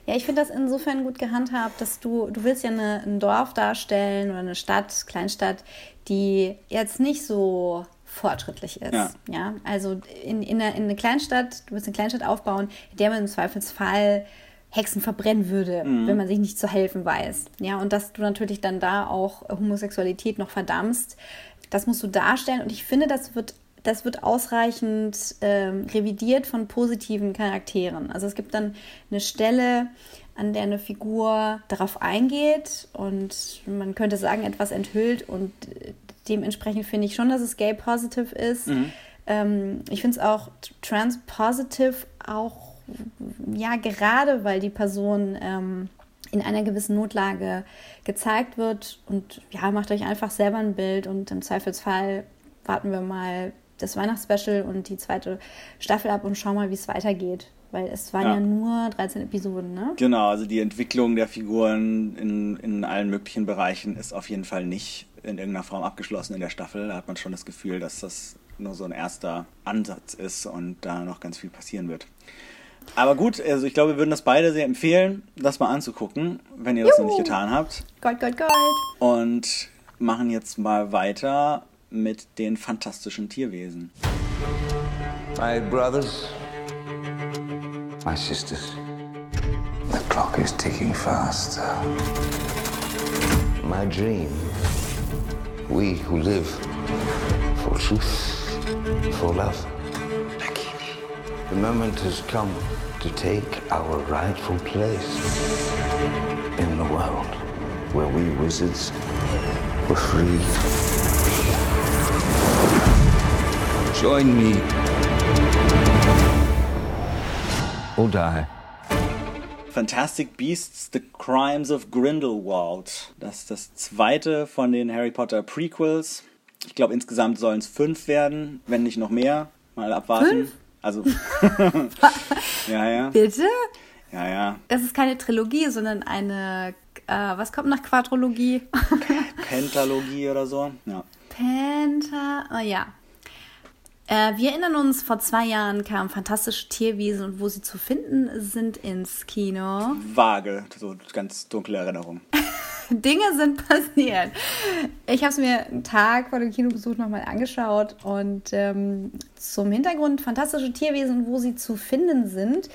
Ja, ich finde das insofern gut gehandhabt, dass du, du willst ja eine, ein Dorf darstellen oder eine Stadt, Kleinstadt, die jetzt nicht so fortschrittlich ist. Ja. Ja, also in, in, eine, in eine Kleinstadt, du willst eine Kleinstadt aufbauen, in der man im Zweifelsfall Hexen verbrennen würde, wenn man sich nicht zu helfen weiß. Ja, und dass du natürlich dann da auch Homosexualität noch verdammst, das musst du darstellen. Und ich finde, das wird, das wird ausreichend ähm, revidiert von positiven Charakteren. Also es gibt dann eine Stelle, an der eine Figur darauf eingeht und man könnte sagen, etwas enthüllt und äh, dementsprechend finde ich schon, dass es gay-positive ist. Ähm, ich finde es auch trans-positive auch, ja, gerade weil die Person ähm, in einer gewissen Notlage gezeigt wird und ja, macht euch einfach selber ein Bild und im Zweifelsfall warten wir mal das Weihnachtsspecial und die zweite Staffel ab und schauen mal, wie es weitergeht. Weil es waren ja. Ja. nur 13 Episoden, ne? Genau, also die Entwicklung der Figuren in, in allen möglichen Bereichen ist auf jeden Fall nicht in irgendeiner Form abgeschlossen in der Staffel. Da hat man schon das Gefühl, dass das nur so ein erster Ansatz ist und da noch ganz viel passieren wird. Aber gut, also ich glaube, wir würden das beide sehr empfehlen, das mal anzugucken, wenn ihr das noch nicht Juhu. getan habt. Gold, Gold, Gold. Und machen jetzt mal weiter mit den fantastischen Tierwesen. My brothers, my sisters. The clock is ticking faster. My dream. We who live for truth, for love. The moment has come to take our rightful place in the world where we wizards were free. Join me or die. Fantastic Beasts, The Crimes of Grindelwald. Das ist das zweite von den Harry Potter Prequels. Ich glaube, insgesamt sollen es fünf werden, wenn nicht noch mehr. Mal abwarten. Fünf? Also. ja, ja. Bitte? Ja, ja. Das ist keine Trilogie, sondern eine, äh, was kommt nach Quadrologie? Pentalogie oder so. Ja. Penta, oh ja. Äh, wir erinnern uns, vor zwei Jahren kamen fantastische Tierwesen und wo sie zu finden sind ins Kino. Vage, so ganz dunkle Erinnerung. Dinge sind passiert. Ich habe es mir einen Tag vor dem Kinobesuch nochmal angeschaut und ähm, zum Hintergrund fantastische Tierwesen, wo sie zu finden sind,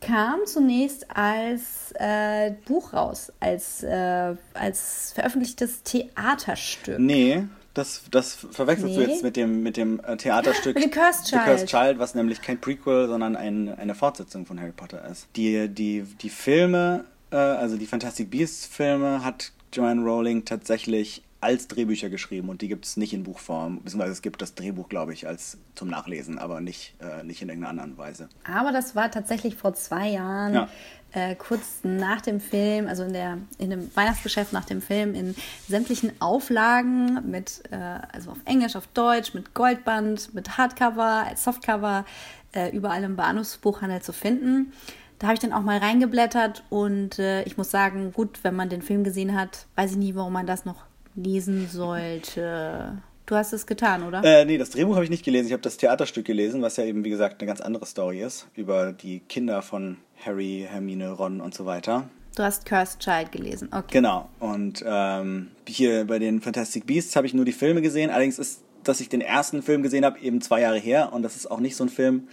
kam zunächst als äh, Buch raus, als, äh, als veröffentlichtes Theaterstück. Nee, das, das verwechselst du Nee. jetzt mit dem, mit dem äh, Theaterstück The Cursed The Child. Cursed Child, was nämlich kein Prequel, sondern ein, eine Fortsetzung von Harry Potter ist. Die, die, die Filme, äh, also die Fantastic Beasts Filme, hat Joanne Rowling tatsächlich als Drehbücher geschrieben und die gibt es nicht in Buchform. Beziehungsweise es gibt das Drehbuch, glaube ich, als zum Nachlesen, aber nicht, äh, nicht in irgendeiner anderen Weise. Aber das war tatsächlich vor zwei Jahren, Ja. Äh, kurz nach dem Film, also in, der, in dem Weihnachtsgeschäft nach dem Film, in sämtlichen Auflagen mit, äh, also auf Englisch, auf Deutsch, mit Goldband, mit Hardcover, als Softcover, äh, überall im Bahnhofsbuchhandel zu finden. Da habe ich dann auch mal reingeblättert und äh, ich muss sagen, gut, wenn man den Film gesehen hat, weiß ich nie, warum man das noch lesen sollte. Du hast es getan, oder? Äh, nee, das Drehbuch habe ich nicht gelesen. Ich habe das Theaterstück gelesen, was ja eben, wie gesagt, eine ganz andere Story ist. Über die Kinder von Harry, Hermine, Ron und so weiter. Du hast Cursed Child gelesen. Okay. Genau. Und ähm, hier bei den Fantastic Beasts habe ich nur die Filme gesehen. Allerdings ist, dass ich den ersten Film gesehen habe, eben zwei Jahre her. Und das ist auch nicht so ein Film,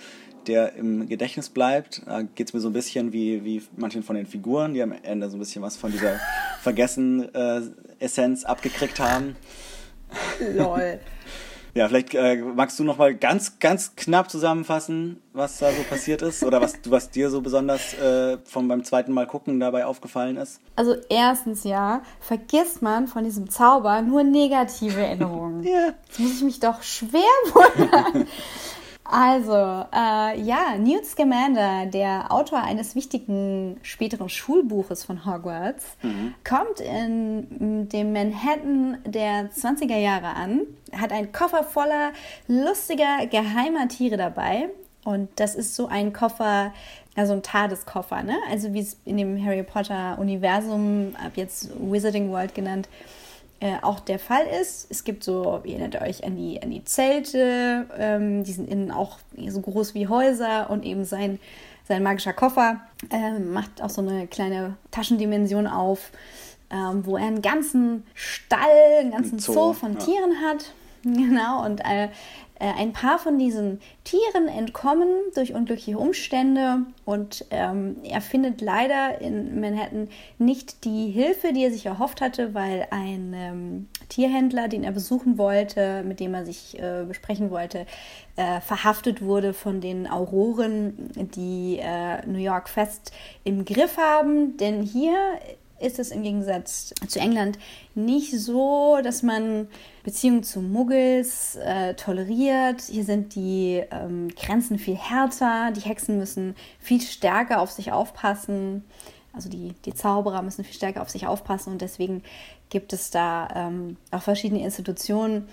der im Gedächtnis bleibt. Da geht es mir so ein bisschen wie, wie manchen von den Figuren, die am Ende so ein bisschen was von dieser Vergessen-Essenz abgekriegt haben. Lol. Ja, vielleicht äh, magst du noch mal ganz, ganz knapp zusammenfassen, was da so passiert ist oder was, was dir so besonders äh, von beim zweiten Mal gucken dabei aufgefallen ist. Also erstens ja, vergisst man von diesem Zauber nur negative Erinnerungen. Ja. Jetzt muss ich mich doch schwer wundern. Also, äh, ja, Newt Scamander, der Autor eines wichtigen späteren Schulbuches von Hogwarts, kommt in dem Manhattan der 20er Jahre an, hat einen Koffer voller lustiger, geheimer Tiere dabei. Und das ist so ein Koffer, also ein TARDIS-Koffer, ne? Also wie es in dem Harry Potter-Universum, ab jetzt Wizarding World genannt, äh, auch der Fall ist. Es gibt so, ihr erinnert euch an die, an die Zelte, ähm, die sind innen auch so groß wie Häuser und eben sein, sein magischer Koffer ähm, macht auch so eine kleine Taschendimension auf, ähm, wo er einen ganzen Stall, einen ganzen Zoo, Zoo, von ja. Tieren hat. Genau, und äh, äh, ein paar von diesen Tieren entkommen durch unglückliche Umstände und ähm, er findet leider in Manhattan nicht die Hilfe, die er sich erhofft hatte, weil ein ähm, Tierhändler, den er besuchen wollte, mit dem er sich äh, besprechen wollte, äh, verhaftet wurde von den Auroren, die äh, New York fest im Griff haben. Denn hier ist es im Gegensatz zu England nicht so, dass man Beziehungen zu Muggels äh, toleriert. Hier sind die ähm, Grenzen viel härter. Die Hexen müssen viel stärker auf sich aufpassen. Also die, die Zauberer müssen viel stärker auf sich aufpassen und deswegen gibt es da ähm, auch verschiedene Institutionen,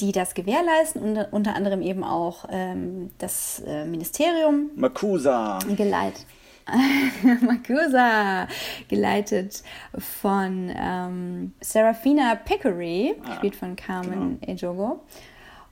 die das gewährleisten, unter, unter anderem eben auch ähm, das äh, Ministerium Makusa. geleitet. Makusa, geleitet von ähm, Serafina Pickery, gespielt von Carmen Ejogo.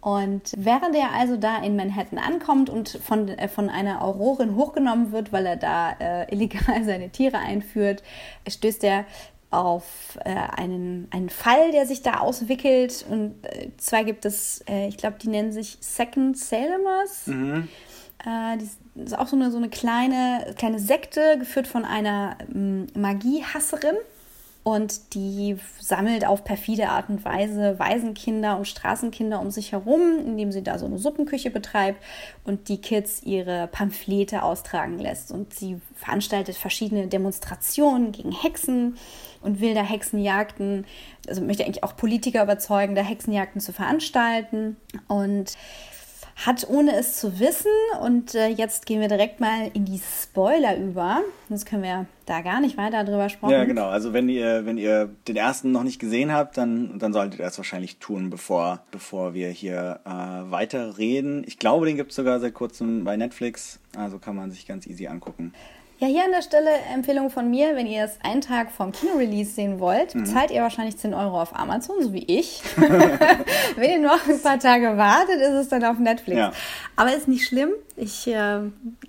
Und während er also da in Manhattan ankommt und von, äh, von einer Aurorin hochgenommen wird, weil er da äh, illegal seine Tiere einführt, stößt er auf äh, einen, einen Fall, der sich da auswickelt. Und äh, zwar gibt es, äh, ich glaube, die nennen sich Second Salemers. Äh, die ist auch so eine, so eine kleine, kleine Sekte, geführt von einer ähm, Magiehasserin. Und die sammelt auf perfide Art und Weise Waisenkinder und Straßenkinder um sich herum, indem sie da so eine Suppenküche betreibt und die Kids ihre Pamphlete austragen lässt. Und sie veranstaltet verschiedene Demonstrationen gegen Hexen und will da Hexenjagden, also möchte eigentlich auch Politiker überzeugen, da Hexenjagden zu veranstalten. Und hat ohne es zu wissen. Und äh, jetzt gehen wir direkt mal in die Spoiler über. Sonst können wir da gar nicht weiter drüber sprechen. Ja, genau. Also wenn ihr, wenn ihr den ersten noch nicht gesehen habt, dann, dann solltet ihr das wahrscheinlich tun, bevor, bevor wir hier äh, weiter reden. Ich glaube, den gibt es sogar seit kurzem bei Netflix. Also kann man sich ganz easy angucken. Ja, hier an der Stelle Empfehlung von mir, wenn ihr es einen Tag vom Kino-Release sehen wollt, Mhm. bezahlt ihr wahrscheinlich 10 Euro auf Amazon, so wie ich. wenn ihr noch ein paar Tage wartet, ist es dann auf Netflix. Ja. Aber ist nicht schlimm. Ich äh,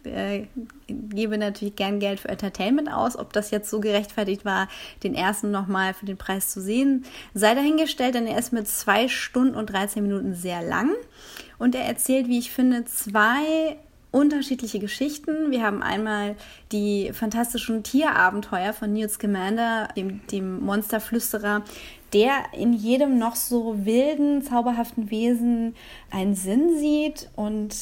äh, gebe natürlich gern Geld für Entertainment aus. Ob das jetzt so gerechtfertigt war, den ersten nochmal für den Preis zu sehen, sei dahingestellt, denn er ist mit zwei Stunden und 13 Minuten sehr lang. Und er erzählt, wie ich finde, zwei unterschiedliche Geschichten. Wir haben einmal die fantastischen Tierabenteuer von Newt Scamander, dem, dem Monsterflüsterer, der in jedem noch so wilden, zauberhaften Wesen einen Sinn sieht und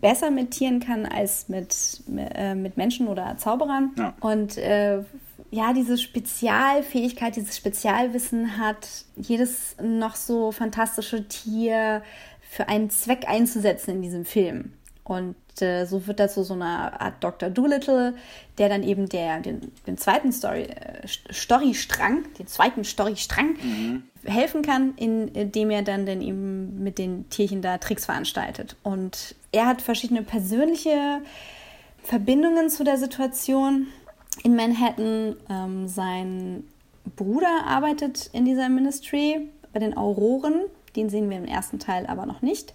besser mit Tieren kann als mit, äh, mit Menschen oder Zauberern. Ja. Und äh, ja, diese Spezialfähigkeit, dieses Spezialwissen hat, jedes noch so fantastische Tier für einen Zweck einzusetzen in diesem Film. Und äh, so wird das so, so eine Art Dr. Doolittle, der dann eben der, den, den zweiten Story, äh, Storystrang, den zweiten Storystrang mhm. helfen kann, indem er dann, dann eben mit den Tierchen da Tricks veranstaltet. Und er hat verschiedene persönliche Verbindungen zu der Situation in Manhattan. Ähm, sein Bruder arbeitet in dieser Ministry bei den Auroren. Den sehen wir im ersten Teil aber noch nicht.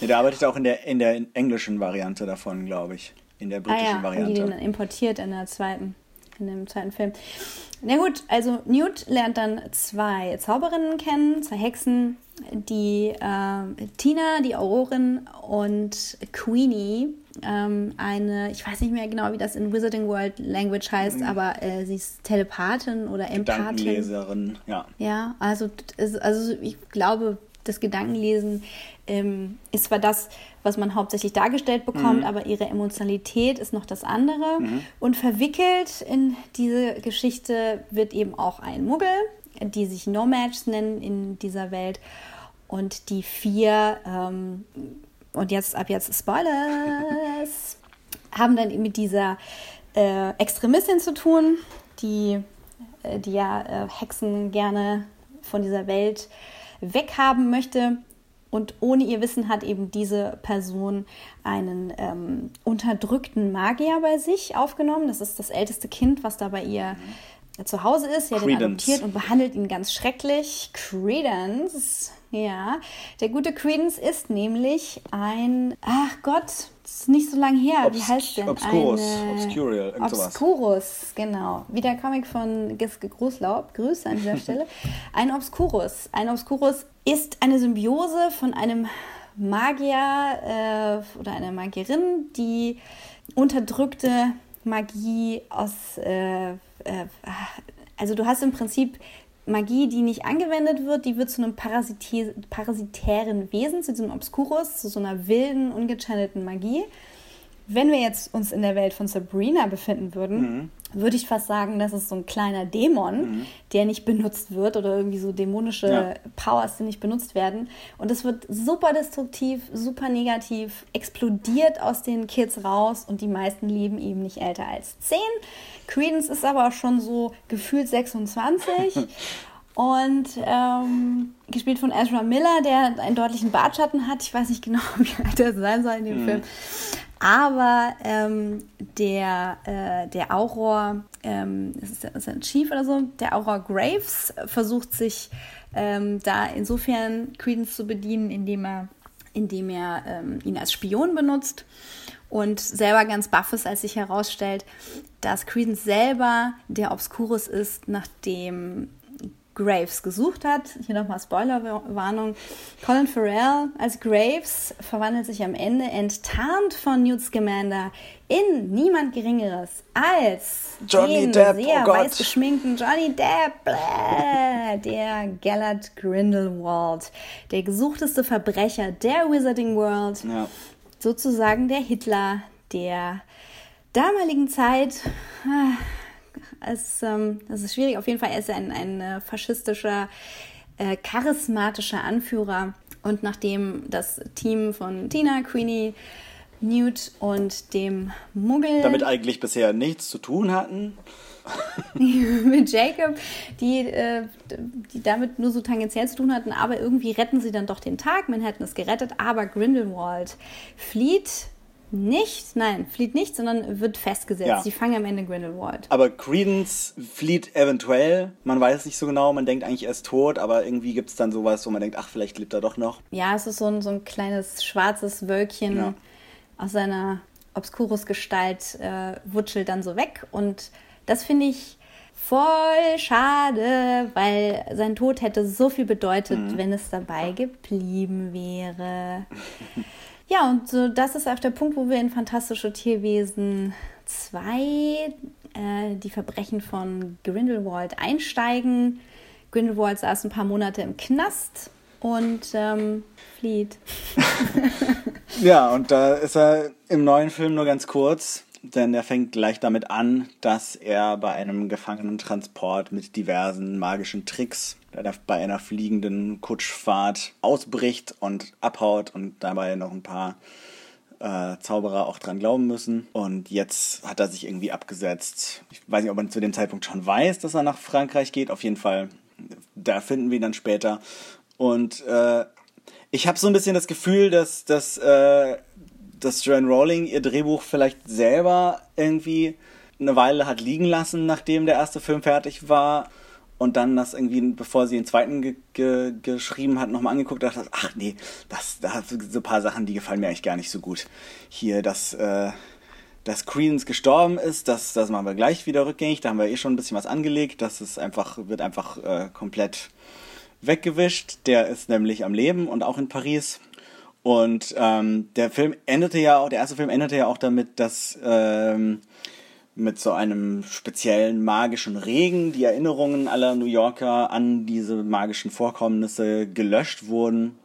Ja, der arbeitet auch in der, in der englischen Variante davon, glaube ich. In der britischen ah, ja, Variante. Die den importiert in der zweiten, in dem zweiten Film. Na gut, also Newt lernt dann zwei Zauberinnen kennen, zwei Hexen, die äh, Tina, die Aurorin und Queenie, ähm, eine, ich weiß nicht mehr genau, wie das in Wizarding World Language heißt, mhm. aber äh, sie ist Telepathin oder Empathin. Leserin, ja. Ja, also, also ich glaube, das Gedankenlesen ähm, ist zwar das, was man hauptsächlich dargestellt bekommt, mhm. aber ihre Emotionalität ist noch das andere. Mhm. Und verwickelt in diese Geschichte wird eben auch ein Muggel, die sich Nomads nennen in dieser Welt. Und die vier, ähm, und jetzt ab jetzt Spoilers, haben dann mit dieser äh, Extremistin zu tun, die, äh, die ja äh, Hexen gerne von dieser Welt weghaben möchte. Und ohne ihr Wissen hat eben diese Person einen ähm, unterdrückten Magier bei sich aufgenommen. Das ist das älteste Kind, was da bei ihr mhm. zu Hause ist. Sie hat ihn adoptiert und behandelt ihn ganz schrecklich. Credence, ja. Der gute Credence ist nämlich ein, ach Gott, das ist nicht so lange her. Obs Wie heißt der? Obscurus. Eine, Obscurial. Obscurus, genau. Wie der Comic von Giske Großlaub. Grüße an dieser Stelle. Ein Obscurus. Ein Obscurus ist eine Symbiose von einem Magier äh, oder einer Magierin, die unterdrückte Magie aus. Äh, äh, also, du hast im Prinzip Magie, die nicht angewendet wird, die wird zu einem parasitä parasitären Wesen, zu diesem Obscurus, zu so einer wilden, ungechannelten Magie. Wenn wir jetzt uns in der Welt von Sabrina befinden würden, mhm. würde ich fast sagen, das ist so ein kleiner Dämon, mhm. der nicht benutzt wird oder irgendwie so dämonische ja. Powers, die nicht benutzt werden. Und es wird super destruktiv, super negativ, explodiert aus den Kids raus und die meisten leben eben nicht älter als 10. Credence ist aber auch schon so gefühlt 26. Und ähm, gespielt von Ezra Miller, der einen deutlichen Bartschatten hat. Ich weiß nicht genau, wie alt er sein soll in dem mhm. Film. Aber ähm, der, äh, der Auror, ähm, ist, ist ein Chief oder so, der Auror Graves versucht sich ähm, da insofern Credence zu bedienen, indem er, indem er ähm, ihn als Spion benutzt und selber ganz baff ist, als sich herausstellt, dass Credence selber der Obscurus ist, nachdem Graves gesucht hat. Hier nochmal Spoilerwarnung. Colin Farrell als Graves verwandelt sich am Ende enttarnt von Newt Scamander in niemand Geringeres als Johnny den Depp, sehr oh weiß geschminkten Johnny Depp, bläh, der Gellert Grindelwald, der gesuchteste Verbrecher der Wizarding World. Ja sozusagen der Hitler der damaligen Zeit. Es, ähm, das ist schwierig. Auf jeden Fall er ist er ein, ein äh, faschistischer, äh, charismatischer Anführer. Und nachdem das Team von Tina, Queenie, Newt und dem Muggel. Damit eigentlich bisher nichts zu tun hatten. mit Jacob, die, äh, die damit nur so tangentiell zu tun hatten, aber irgendwie retten sie dann doch den Tag. Manhattan ist gerettet, aber Grindelwald flieht nicht, nein, flieht nicht, sondern wird festgesetzt. Ja. Sie fangen am Ende Grindelwald. Aber Credence flieht eventuell, man weiß nicht so genau, man denkt eigentlich er ist tot, aber irgendwie gibt es dann sowas, wo man denkt, ach, vielleicht lebt er doch noch. Ja, es ist so ein, so ein kleines schwarzes Wölkchen ja. aus seiner Obscurus-Gestalt, äh, wutschelt dann so weg und das finde ich voll schade, weil sein Tod hätte so viel bedeutet, mhm. wenn es dabei geblieben wäre. Ja, und so, das ist auch der Punkt, wo wir in Fantastische Tierwesen 2, äh, die Verbrechen von Grindelwald, einsteigen. Grindelwald saß ein paar Monate im Knast und ähm, flieht. ja, und da ist er im neuen Film nur ganz kurz denn er fängt gleich damit an, dass er bei einem Gefangenentransport mit diversen magischen Tricks bei einer fliegenden Kutschfahrt ausbricht und abhaut und dabei noch ein paar äh, Zauberer auch dran glauben müssen. Und jetzt hat er sich irgendwie abgesetzt. Ich weiß nicht, ob man zu dem Zeitpunkt schon weiß, dass er nach Frankreich geht. Auf jeden Fall, da finden wir ihn dann später. Und äh, ich habe so ein bisschen das Gefühl, dass, dass, äh, dass Joanne Rowling ihr Drehbuch vielleicht selber irgendwie eine Weile hat liegen lassen, nachdem der erste Film fertig war und dann das irgendwie, bevor sie den zweiten ge ge geschrieben hat, nochmal angeguckt hat, ach nee, das, da sind so ein paar Sachen, die gefallen mir eigentlich gar nicht so gut. Hier, dass, äh, dass Credence gestorben ist, das, das machen wir gleich wieder rückgängig, da haben wir eh schon ein bisschen was angelegt, das ist einfach, wird einfach äh, komplett weggewischt. Der ist nämlich am Leben und auch in Paris. Und ähm, der Film endete ja auch, der erste Film endete ja auch damit, dass ähm, mit so einem speziellen magischen Regen die Erinnerungen aller New Yorker an diese magischen Vorkommnisse gelöscht wurden.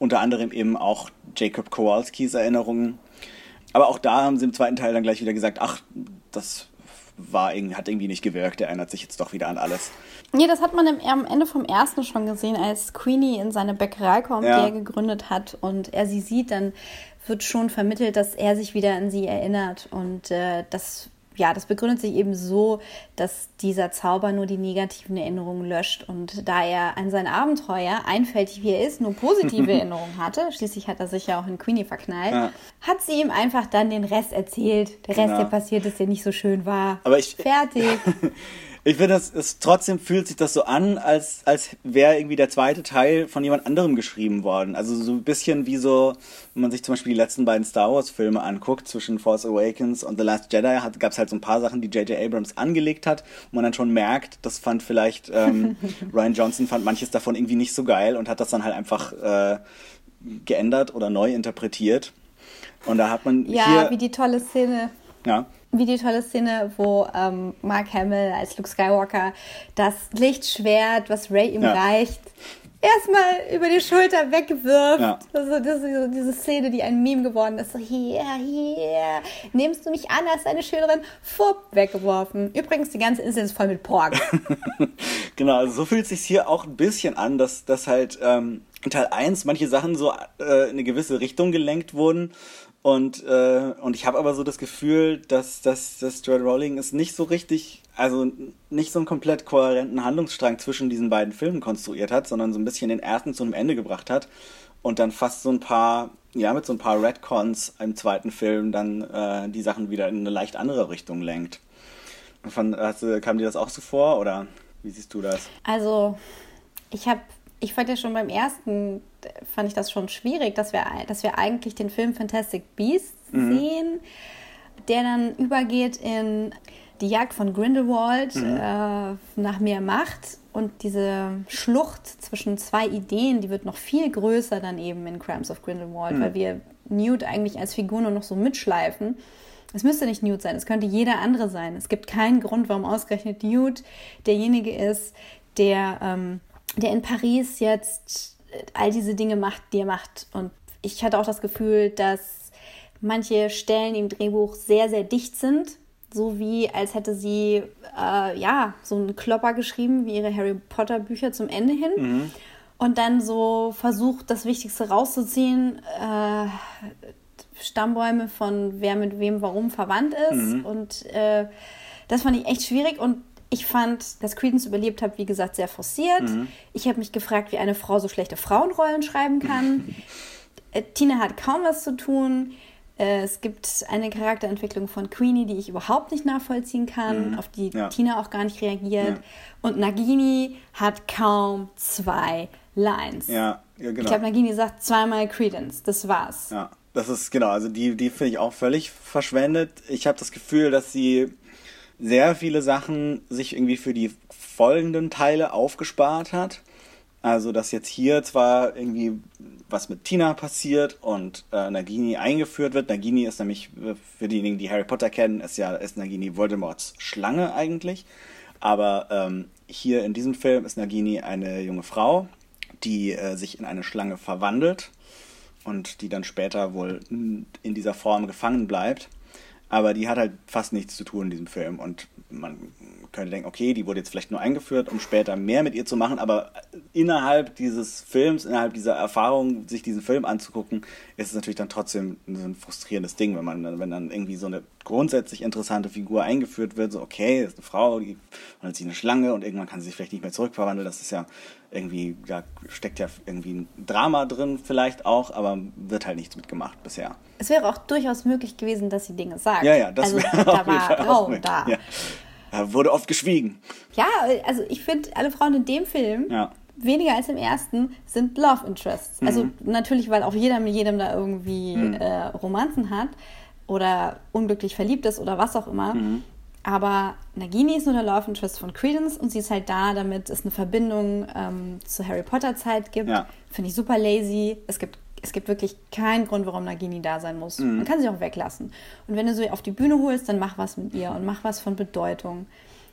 Unter anderem eben auch Jacob Kowalskis Erinnerungen. Aber auch da haben sie im zweiten Teil dann gleich wieder gesagt, ach, das war, hat irgendwie nicht gewirkt, er erinnert sich jetzt doch wieder an alles. Nee, das hat man im, am Ende vom ersten schon gesehen, als Queenie in seine Bäckerei kommt, ja. die er gegründet hat und er sie sieht, dann wird schon vermittelt, dass er sich wieder an sie erinnert und äh, das ja, das begründet sich eben so, dass dieser Zauber nur die negativen Erinnerungen löscht. Und da er an sein Abenteuer, einfältig wie er ist, nur positive Erinnerungen hatte, schließlich hat er sich ja auch in Queenie verknallt, ja. hat sie ihm einfach dann den Rest erzählt. Der Rest, genau. der passiert ist, der nicht so schön war. Aber ich, Fertig. Ich finde, es, es trotzdem fühlt sich das so an, als, als wäre irgendwie der zweite Teil von jemand anderem geschrieben worden. Also so ein bisschen wie so, wenn man sich zum Beispiel die letzten beiden Star Wars-Filme anguckt, zwischen Force Awakens und The Last Jedi, gab es halt so ein paar Sachen, die J.J. Abrams angelegt hat, wo man dann schon merkt, das fand vielleicht ähm, Ryan Johnson fand manches davon irgendwie nicht so geil und hat das dann halt einfach äh, geändert oder neu interpretiert. Und da hat man ja, hier, wie die tolle Szene. Ja wie die tolle Szene, wo ähm, Mark Hamill als Luke Skywalker das Lichtschwert, was Ray ihm ja. reicht, erstmal über die Schulter wegwirft. Ja. Also das ist so diese Szene, die ein Meme geworden ist. So, hier, hier, nimmst du mich an als deine Schülerin? Fupp, weggeworfen. Übrigens, die ganze Insel ist voll mit Pork. genau, also so fühlt es sich hier auch ein bisschen an, dass, dass halt ähm, in Teil 1 manche Sachen so äh, in eine gewisse Richtung gelenkt wurden und, äh, und ich habe aber so das Gefühl, dass, dass, dass Stuart Rowling es nicht so richtig, also nicht so einen komplett kohärenten Handlungsstrang zwischen diesen beiden Filmen konstruiert hat, sondern so ein bisschen den ersten zu einem Ende gebracht hat und dann fast so ein paar, ja, mit so ein paar Redcons im zweiten Film dann äh, die Sachen wieder in eine leicht andere Richtung lenkt. Von, hast, kam dir das auch so vor oder wie siehst du das? Also, ich habe ich fand ja schon beim ersten, fand ich das schon schwierig, dass wir, dass wir eigentlich den Film Fantastic Beasts mhm. sehen, der dann übergeht in die Jagd von Grindelwald mhm. äh, nach mehr Macht und diese Schlucht zwischen zwei Ideen, die wird noch viel größer dann eben in Crimes of Grindelwald, mhm. weil wir Newt eigentlich als Figur nur noch so mitschleifen. Es müsste nicht Newt sein, es könnte jeder andere sein. Es gibt keinen Grund, warum ausgerechnet Newt derjenige ist, der ähm, der in Paris jetzt äh, all diese Dinge macht, die er macht. Und ich hatte auch das Gefühl, dass manche Stellen im Drehbuch sehr, sehr dicht sind. So wie als hätte sie äh, ja so einen Klopper geschrieben, wie ihre Harry Potter Bücher zum Ende hin. Mhm. Und dann so versucht, das Wichtigste rauszuziehen. Äh, Stammbäume von wer mit wem warum verwandt ist. Mhm. Und äh, das fand ich echt schwierig. Und ich fand, dass Credence überlebt hat, wie gesagt, sehr forciert. Mhm. Ich habe mich gefragt, wie eine Frau so schlechte Frauenrollen schreiben kann. äh, Tina hat kaum was zu tun. Äh, es gibt eine Charakterentwicklung von Queenie, die ich überhaupt nicht nachvollziehen kann, mhm. auf die ja. Tina auch gar nicht reagiert. Ja. Und Nagini hat kaum zwei Lines. Ja, ja genau. Ich glaube, Nagini sagt zweimal Credence. Das war's. Ja, das ist genau. Also die, die finde ich auch völlig verschwendet. Ich habe das Gefühl, dass sie sehr viele Sachen sich irgendwie für die folgenden Teile aufgespart hat. Also, dass jetzt hier zwar irgendwie was mit Tina passiert und äh, Nagini eingeführt wird. Nagini ist nämlich, äh, für diejenigen, die Harry Potter kennen, ist ja ist Nagini Voldemorts Schlange eigentlich. Aber ähm, hier in diesem Film ist Nagini eine junge Frau, die äh, sich in eine Schlange verwandelt und die dann später wohl in dieser Form gefangen bleibt. Aber die hat halt fast nichts zu tun in diesem Film. Und man könnte denken, okay, die wurde jetzt vielleicht nur eingeführt, um später mehr mit ihr zu machen, aber innerhalb dieses Films, innerhalb dieser Erfahrung, sich diesen Film anzugucken, ist es natürlich dann trotzdem ein frustrierendes Ding, wenn man wenn dann irgendwie so eine grundsätzlich interessante Figur eingeführt wird, so okay, ist eine Frau, die wandelt sich eine Schlange und irgendwann kann sie sich vielleicht nicht mehr zurückverwandeln, das ist ja irgendwie, da steckt ja irgendwie ein Drama drin vielleicht auch, aber wird halt nichts mitgemacht bisher. Es wäre auch durchaus möglich gewesen, dass sie Dinge sagt. Ja, ja, das also, wäre da war Raum möglich, da. Ja. Da wurde oft geschwiegen. Ja, also ich finde, alle Frauen in dem Film, Ja. weniger als im ersten, sind Love Interests. Also natürlich, weil auch jeder mit jedem da irgendwie äh, Romanzen hat oder unglücklich verliebt ist oder was auch immer. Aber Nagini ist nur der Love Interest von Credence und sie ist halt da, damit es eine Verbindung ähm, zur Harry Potter Zeit gibt. Ja. Finde ich super lazy. Es gibt, es gibt wirklich keinen Grund, warum Nagini da sein muss. Man kann sie auch weglassen. Und wenn du sie auf die Bühne holst, dann mach was mit ihr und mach was von Bedeutung.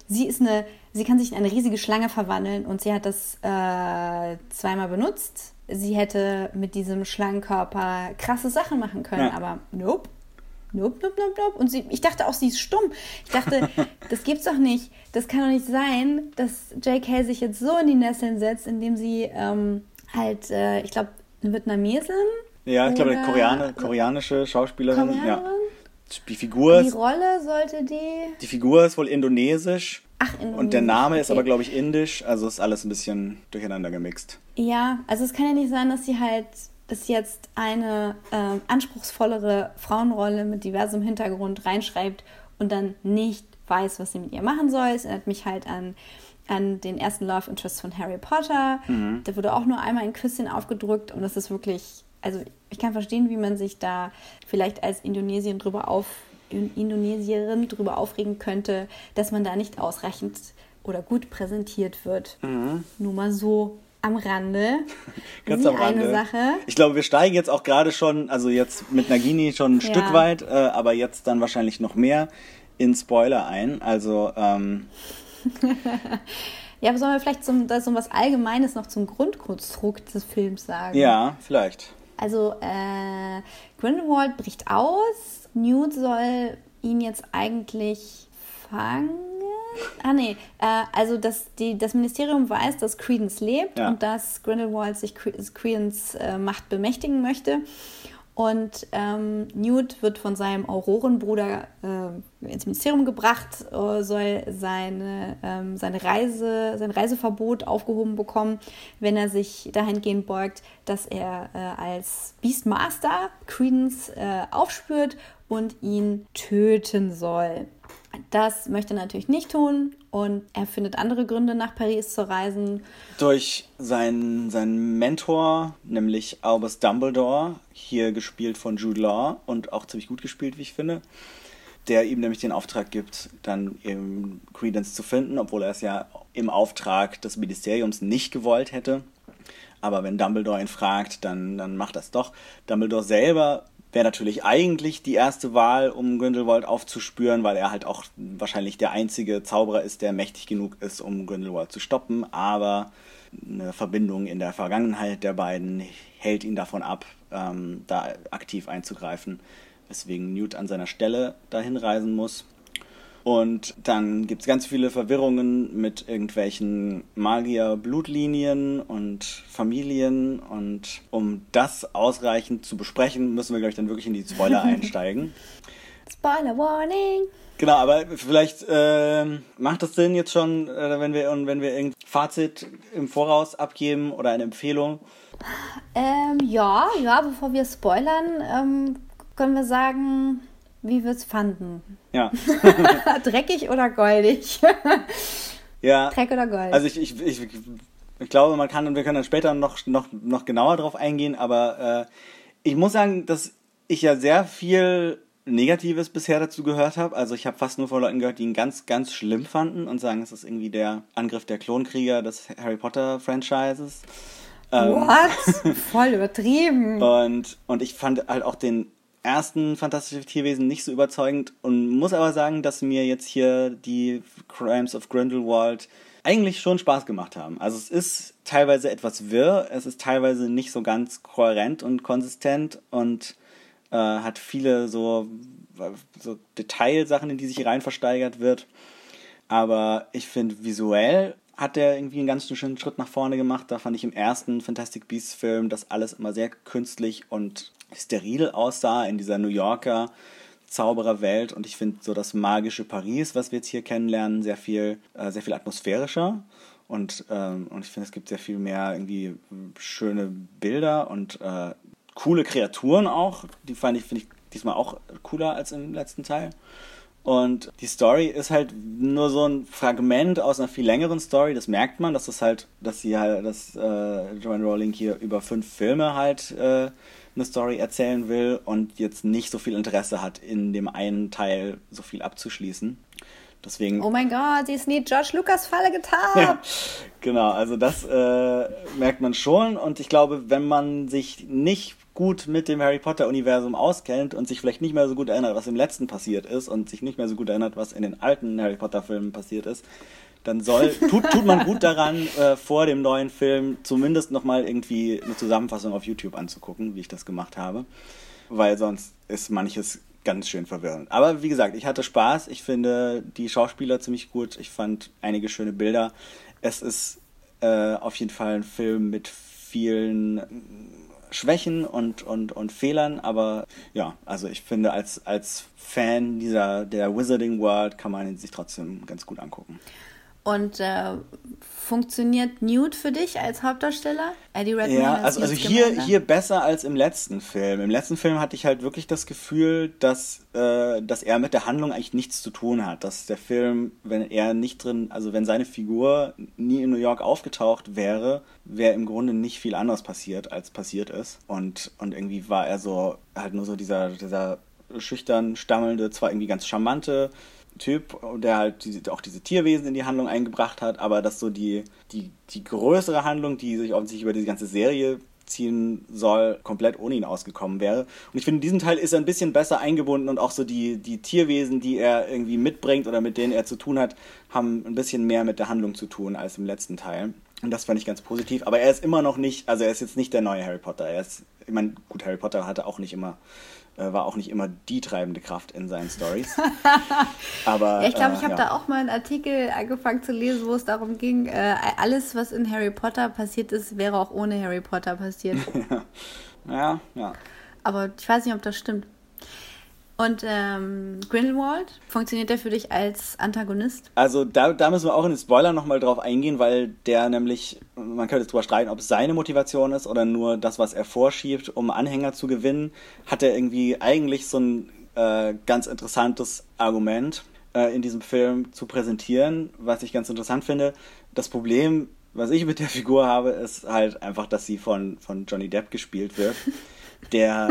Sie ist eine, sie kann sich in eine riesige Schlange verwandeln und sie hat das äh, zweimal benutzt. Sie hätte mit diesem Schlangenkörper krasse Sachen machen können, Ja. aber nope. Nope, nope, nope, nope. Und sie, ich dachte auch, sie ist stumm. Ich dachte, das gibt's doch nicht. Das kann doch nicht sein, dass J.K. sich jetzt so in die Nesseln setzt, indem sie ähm, halt, äh, ich glaube, eine Vietnamesin. Ja, ich glaube, eine Koreaner, koreanische Schauspielerin. Ja. Koreanerin? Die Figur, Die ist, Rolle sollte die. die Figur ist wohl indonesisch. Ach, Und der Name ist okay. aber, glaube ich, indisch. Also ist alles ein bisschen durcheinander gemixt. Ja, also es kann ja nicht sein, dass sie halt sie jetzt eine ähm, anspruchsvollere Frauenrolle mit diversem Hintergrund reinschreibt und dann nicht weiß, was sie mit ihr machen soll. Es erinnert mich halt an, an den ersten Love Interest von Harry Potter. Da wurde auch nur einmal ein Küsschen aufgedrückt und das ist wirklich, also ich kann verstehen, wie man sich da vielleicht als Indonesien drüber auf, In- Indonesierin drüber aufregen könnte, dass man da nicht ausreichend oder gut präsentiert wird. Nur mal so am Rande. Ganz Sie am Rande. eine Sache. Ich glaube, wir steigen jetzt auch gerade schon, also jetzt mit Nagini schon ein Ja. Stück weit, äh, aber jetzt dann wahrscheinlich noch mehr in Spoiler ein. Also, ähm, Ja, aber sollen wir vielleicht zum, so was Allgemeines noch zum Grundkonstrukt des Films sagen? ja, vielleicht. Also, äh, Grindelwald bricht aus. Newt soll ihn jetzt eigentlich fangen. Ah, nee. Äh, also, das, die, das Ministerium weiß, dass Credence lebt Ja. und dass Grindelwald sich Cre- Credence äh, Macht bemächtigen möchte. Und ähm, Newt wird von seinem Aurorenbruder äh, ins Ministerium gebracht, äh, soll seine, ähm, seine Reise, sein Reiseverbot aufgehoben bekommen, wenn er sich dahingehend beugt, dass er äh, als Beastmaster Credence äh, aufspürt und ihn töten soll. Das möchte er natürlich nicht tun und er findet andere Gründe, nach Paris zu reisen. Durch seinen, seinen Mentor, nämlich Albus Dumbledore, hier gespielt von Jude Law und auch ziemlich gut gespielt, wie ich finde, der ihm nämlich den Auftrag gibt, dann eben Credence zu finden, obwohl er es ja im Auftrag des Ministeriums nicht gewollt hätte. Aber wenn Dumbledore ihn fragt, dann, dann macht das doch. Dumbledore selber wäre natürlich eigentlich die erste Wahl, um Grindelwald aufzuspüren, weil er halt auch wahrscheinlich der einzige Zauberer ist, der mächtig genug ist, um Grindelwald zu stoppen. Aber eine Verbindung in der Vergangenheit der beiden hält ihn davon ab, ähm, da aktiv einzugreifen, weswegen Newt an seiner Stelle dahin reisen muss. Und dann gibt es ganz viele Verwirrungen mit irgendwelchen Magier-Blutlinien und Familien. Und um das ausreichend zu besprechen, müssen wir, glaube ich, dann wirklich in die Spoiler einsteigen. Spoiler Warning! Genau, aber vielleicht ähm, macht es Sinn jetzt schon, äh, wenn wir wenn wir irgendein Fazit im Voraus abgeben oder eine Empfehlung. Ähm, ja, ja, bevor wir spoilern, ähm, können wir sagen, wie wir es fanden. Ja, Dreckig oder goldig? ja. Dreck oder Gold? Also ich, ich, ich, ich glaube, man kann und wir können dann später noch, noch, noch genauer drauf eingehen, aber äh, ich muss sagen, dass ich ja sehr viel Negatives bisher dazu gehört habe. Also ich habe fast nur von Leuten gehört, die ihn ganz, ganz schlimm fanden und sagen, es ist irgendwie der Angriff der Klonkrieger des Harry Potter Franchises. Ähm, What? Voll übertrieben. und, und ich fand halt auch den ersten Fantastische Tierwesen nicht so überzeugend und muss aber sagen, dass mir jetzt hier die Crimes of Grindelwald eigentlich schon Spaß gemacht haben. Also es ist teilweise etwas wirr, es ist teilweise nicht so ganz kohärent und konsistent und äh, hat viele so so Detailsachen, in die sich rein versteigert wird. Aber ich finde, visuell hat er irgendwie einen ganz schönen Schritt nach vorne gemacht. Da fand ich im ersten Fantastic Beasts Film, dass alles immer sehr künstlich und steril aussah in dieser New Yorker Zaubererwelt. Und ich finde so das magische Paris, was wir jetzt hier kennenlernen, sehr viel, äh, sehr viel atmosphärischer. Und, ähm, und ich finde, es gibt sehr viel mehr irgendwie schöne Bilder und äh, coole Kreaturen auch. Die fand ich, finde ich diesmal auch cooler als im letzten Teil. Und die Story ist halt nur so ein Fragment aus einer viel längeren Story. Das merkt man, dass das halt, dass sie halt, dass äh, Joanne Rowling hier über fünf Filme halt äh, eine Story erzählen will und jetzt nicht so viel Interesse hat, in dem einen Teil so viel abzuschließen. Deswegen. Oh mein Gott, sie ist nie George Lucas Falle getappt. Genau, also das äh, merkt man schon und ich glaube, wenn man sich nicht gut mit dem Harry Potter-Universum auskennt und sich vielleicht nicht mehr so gut erinnert, was im letzten passiert ist und sich nicht mehr so gut erinnert, was in den alten Harry Potter-Filmen passiert ist, dann soll, tut, tut man gut daran, äh, vor dem neuen Film zumindest nochmal irgendwie eine Zusammenfassung auf YouTube anzugucken, wie ich das gemacht habe. Weil sonst ist manches ganz schön verwirrend. Aber wie gesagt, ich hatte Spaß. Ich finde die Schauspieler ziemlich gut. Ich fand einige schöne Bilder. Es ist äh, auf jeden Fall ein Film mit vielen Schwächen und, und, und Fehlern, aber ja, also ich finde, als, als Fan dieser, der Wizarding World kann man ihn sich trotzdem ganz gut angucken. Und äh, funktioniert Newt für dich als Hauptdarsteller? Eddie Redmayne ja, also, also hier, hier besser als im letzten Film. Im letzten Film hatte ich halt wirklich das Gefühl, dass, äh, dass er mit der Handlung eigentlich nichts zu tun hat. Dass der Film, wenn er nicht drin, also wenn seine Figur nie in New York aufgetaucht wäre, wäre im Grunde nicht viel anderes passiert, als passiert ist. Und, und irgendwie war er so, halt nur so dieser, dieser schüchtern, stammelnde, zwar irgendwie ganz charmante, Typ, der halt diese, auch diese Tierwesen in die Handlung eingebracht hat, aber dass so die, die, die größere Handlung, die sich offensichtlich über diese ganze Serie ziehen soll, komplett ohne ihn ausgekommen wäre. Und ich finde, in diesem Teil ist er ein bisschen besser eingebunden und auch so die, die Tierwesen, die er irgendwie mitbringt oder mit denen er zu tun hat, haben ein bisschen mehr mit der Handlung zu tun als im letzten Teil. Und das fand ich ganz positiv. Aber er ist immer noch nicht, also er ist jetzt nicht der neue Harry Potter. Er ist, ich meine, gut, Harry Potter hatte auch nicht immer war auch nicht immer die treibende Kraft in seinen Stories. Aber ja, ich glaube, ich habe äh, ja. da auch mal einen Artikel angefangen zu lesen, wo es darum ging, äh, alles, was in Harry Potter passiert ist, wäre auch ohne Harry Potter passiert. ja, ja. Aber ich weiß nicht, ob das stimmt. Und ähm, Grindelwald, funktioniert der für dich als Antagonist? Also da, da müssen wir auch in den Spoiler nochmal drauf eingehen, weil der nämlich, man könnte jetzt drüber streiten, ob es seine Motivation ist oder nur das, was er vorschiebt, um Anhänger zu gewinnen, hat er irgendwie eigentlich so ein äh, ganz interessantes Argument äh, in diesem Film zu präsentieren, was ich ganz interessant finde. Das Problem, was ich mit der Figur habe, ist halt einfach, dass sie von, von Johnny Depp gespielt wird. der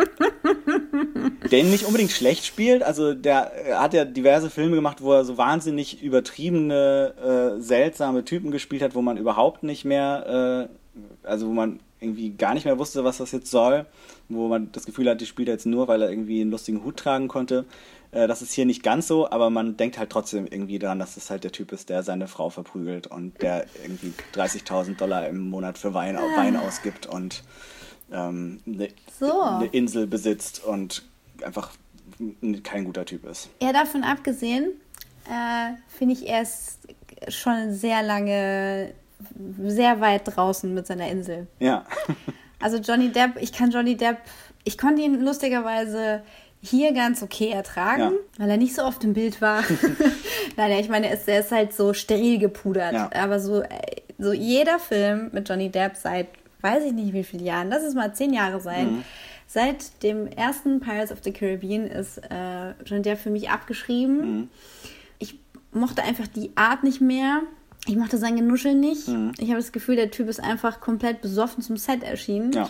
den nicht unbedingt schlecht spielt. Also der hat ja diverse Filme gemacht, wo er so wahnsinnig übertriebene, äh, seltsame Typen gespielt hat, wo man überhaupt nicht mehr, äh, also wo man irgendwie gar nicht mehr wusste, was das jetzt soll, wo man das Gefühl hat, die spielt er jetzt nur, weil er irgendwie einen lustigen Hut tragen konnte. Äh, das ist hier nicht ganz so, aber man denkt halt trotzdem irgendwie daran, dass das halt der Typ ist, der seine Frau verprügelt und der irgendwie 30.000 Dollar im Monat für Wein, Wein ausgibt und ähm, eine, so. eine Insel besitzt und einfach kein guter Typ ist. Ja, davon abgesehen, äh, finde ich, er ist schon sehr lange, sehr weit draußen mit seiner Insel. Ja. also Johnny Depp, ich kann Johnny Depp, ich konnte ihn lustigerweise hier ganz okay ertragen, ja. weil er nicht so oft im Bild war. Nein, ich meine, er ist, er ist halt so steril gepudert. Ja. Aber so, äh, so jeder Film mit Johnny Depp seit weiß ich nicht wie viele Jahren, lass es mal zehn Jahre sein. Mhm. Seit dem ersten Pirates of the Caribbean ist äh, John Depp für mich abgeschrieben. Mhm. Ich mochte einfach die Art nicht mehr. Ich mochte sein Genuschel nicht. Mhm. Ich habe das Gefühl, der Typ ist einfach komplett besoffen zum Set erschienen. Ja.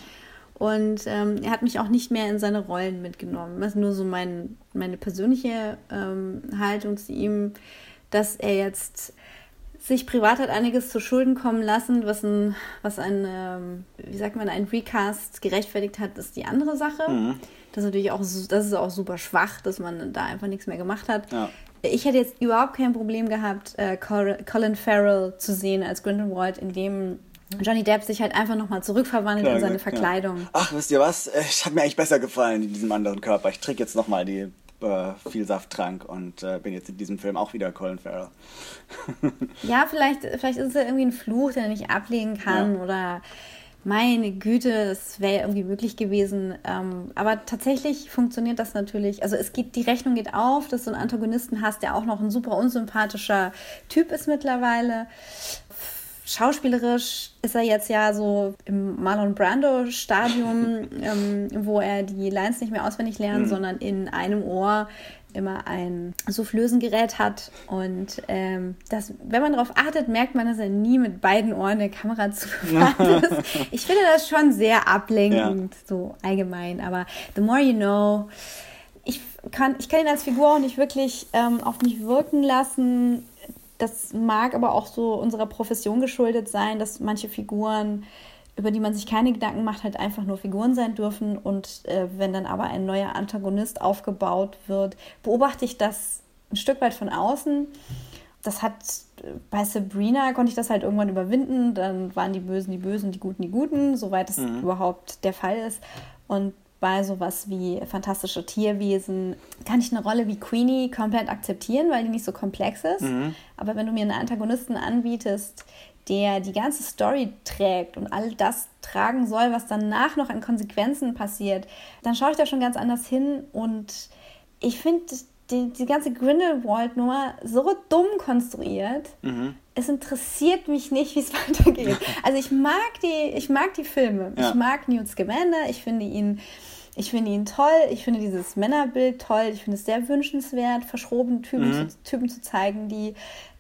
Und ähm, er hat mich auch nicht mehr in seine Rollen mitgenommen. Das ist nur so mein, meine persönliche ähm, Haltung zu ihm, dass er jetzt sich privat hat einiges zu Schulden kommen lassen, was ein, was ein, ähm, wie sagt man, ein Recast gerechtfertigt hat, ist die andere Sache. Mhm. Das ist natürlich auch, das ist auch super schwach, dass man da einfach nichts mehr gemacht hat. Ja. Ich hätte jetzt überhaupt kein Problem gehabt, äh, Colin Farrell zu sehen als Grindelwald, in dem Johnny Depp sich halt einfach nochmal zurückverwandelt Klar, in seine Verkleidung. Ja. Ach, wisst ihr was? Äh, ich habe mir eigentlich besser gefallen in diesem anderen Körper. Ich träge jetzt nochmal die äh, viel Saft trank und äh, bin jetzt in diesem Film auch wieder Colin Farrell. ja, vielleicht, vielleicht ist es ja irgendwie ein Fluch, den er nicht ablegen kann ja. oder meine Güte, das wäre ja irgendwie möglich gewesen. Ähm, aber tatsächlich funktioniert das natürlich. Also es geht, die Rechnung geht auf, dass du einen Antagonisten hast, der auch noch ein super unsympathischer Typ ist mittlerweile. Schauspielerisch ist er jetzt ja so im Marlon Brando-Stadium, ähm, wo er die Lines nicht mehr auswendig lernt, mhm. sondern in einem Ohr immer ein Soufflösengerät hat. Und ähm, das, wenn man darauf achtet, merkt man, dass er nie mit beiden Ohren der Kamera zugewandt ist. Ich finde das schon sehr ablenkend, ja. so allgemein. Aber the more you know, ich kann, ich kann ihn als Figur auch nicht wirklich ähm, auf mich wirken lassen. Das mag aber auch so unserer Profession geschuldet sein, dass manche Figuren über die man sich keine Gedanken macht, halt einfach nur Figuren sein dürfen. Und äh, wenn dann aber ein neuer Antagonist aufgebaut wird, beobachte ich das ein Stück weit von außen. Das hat bei Sabrina konnte ich das halt irgendwann überwinden. Dann waren die Bösen die Bösen, die Guten die Guten, soweit es mhm. überhaupt der Fall ist. Und bei sowas wie fantastische Tierwesen kann ich eine Rolle wie Queenie komplett akzeptieren, weil die nicht so komplex ist. Mhm. Aber wenn du mir einen Antagonisten anbietest, der die ganze Story trägt und all das tragen soll, was danach noch an Konsequenzen passiert, dann schaue ich da schon ganz anders hin und ich finde die, die ganze Grindelwald-Nummer so dumm konstruiert. Mhm. Es interessiert mich nicht, wie es weitergeht. Also ich mag die, ich mag die Filme. Ja. Ich mag Newt Scamander. Ich finde ihn, ich finde ihn toll. Ich finde dieses Männerbild toll. Ich finde es sehr wünschenswert, verschrobene Typen, mhm. zu, Typen zu zeigen, die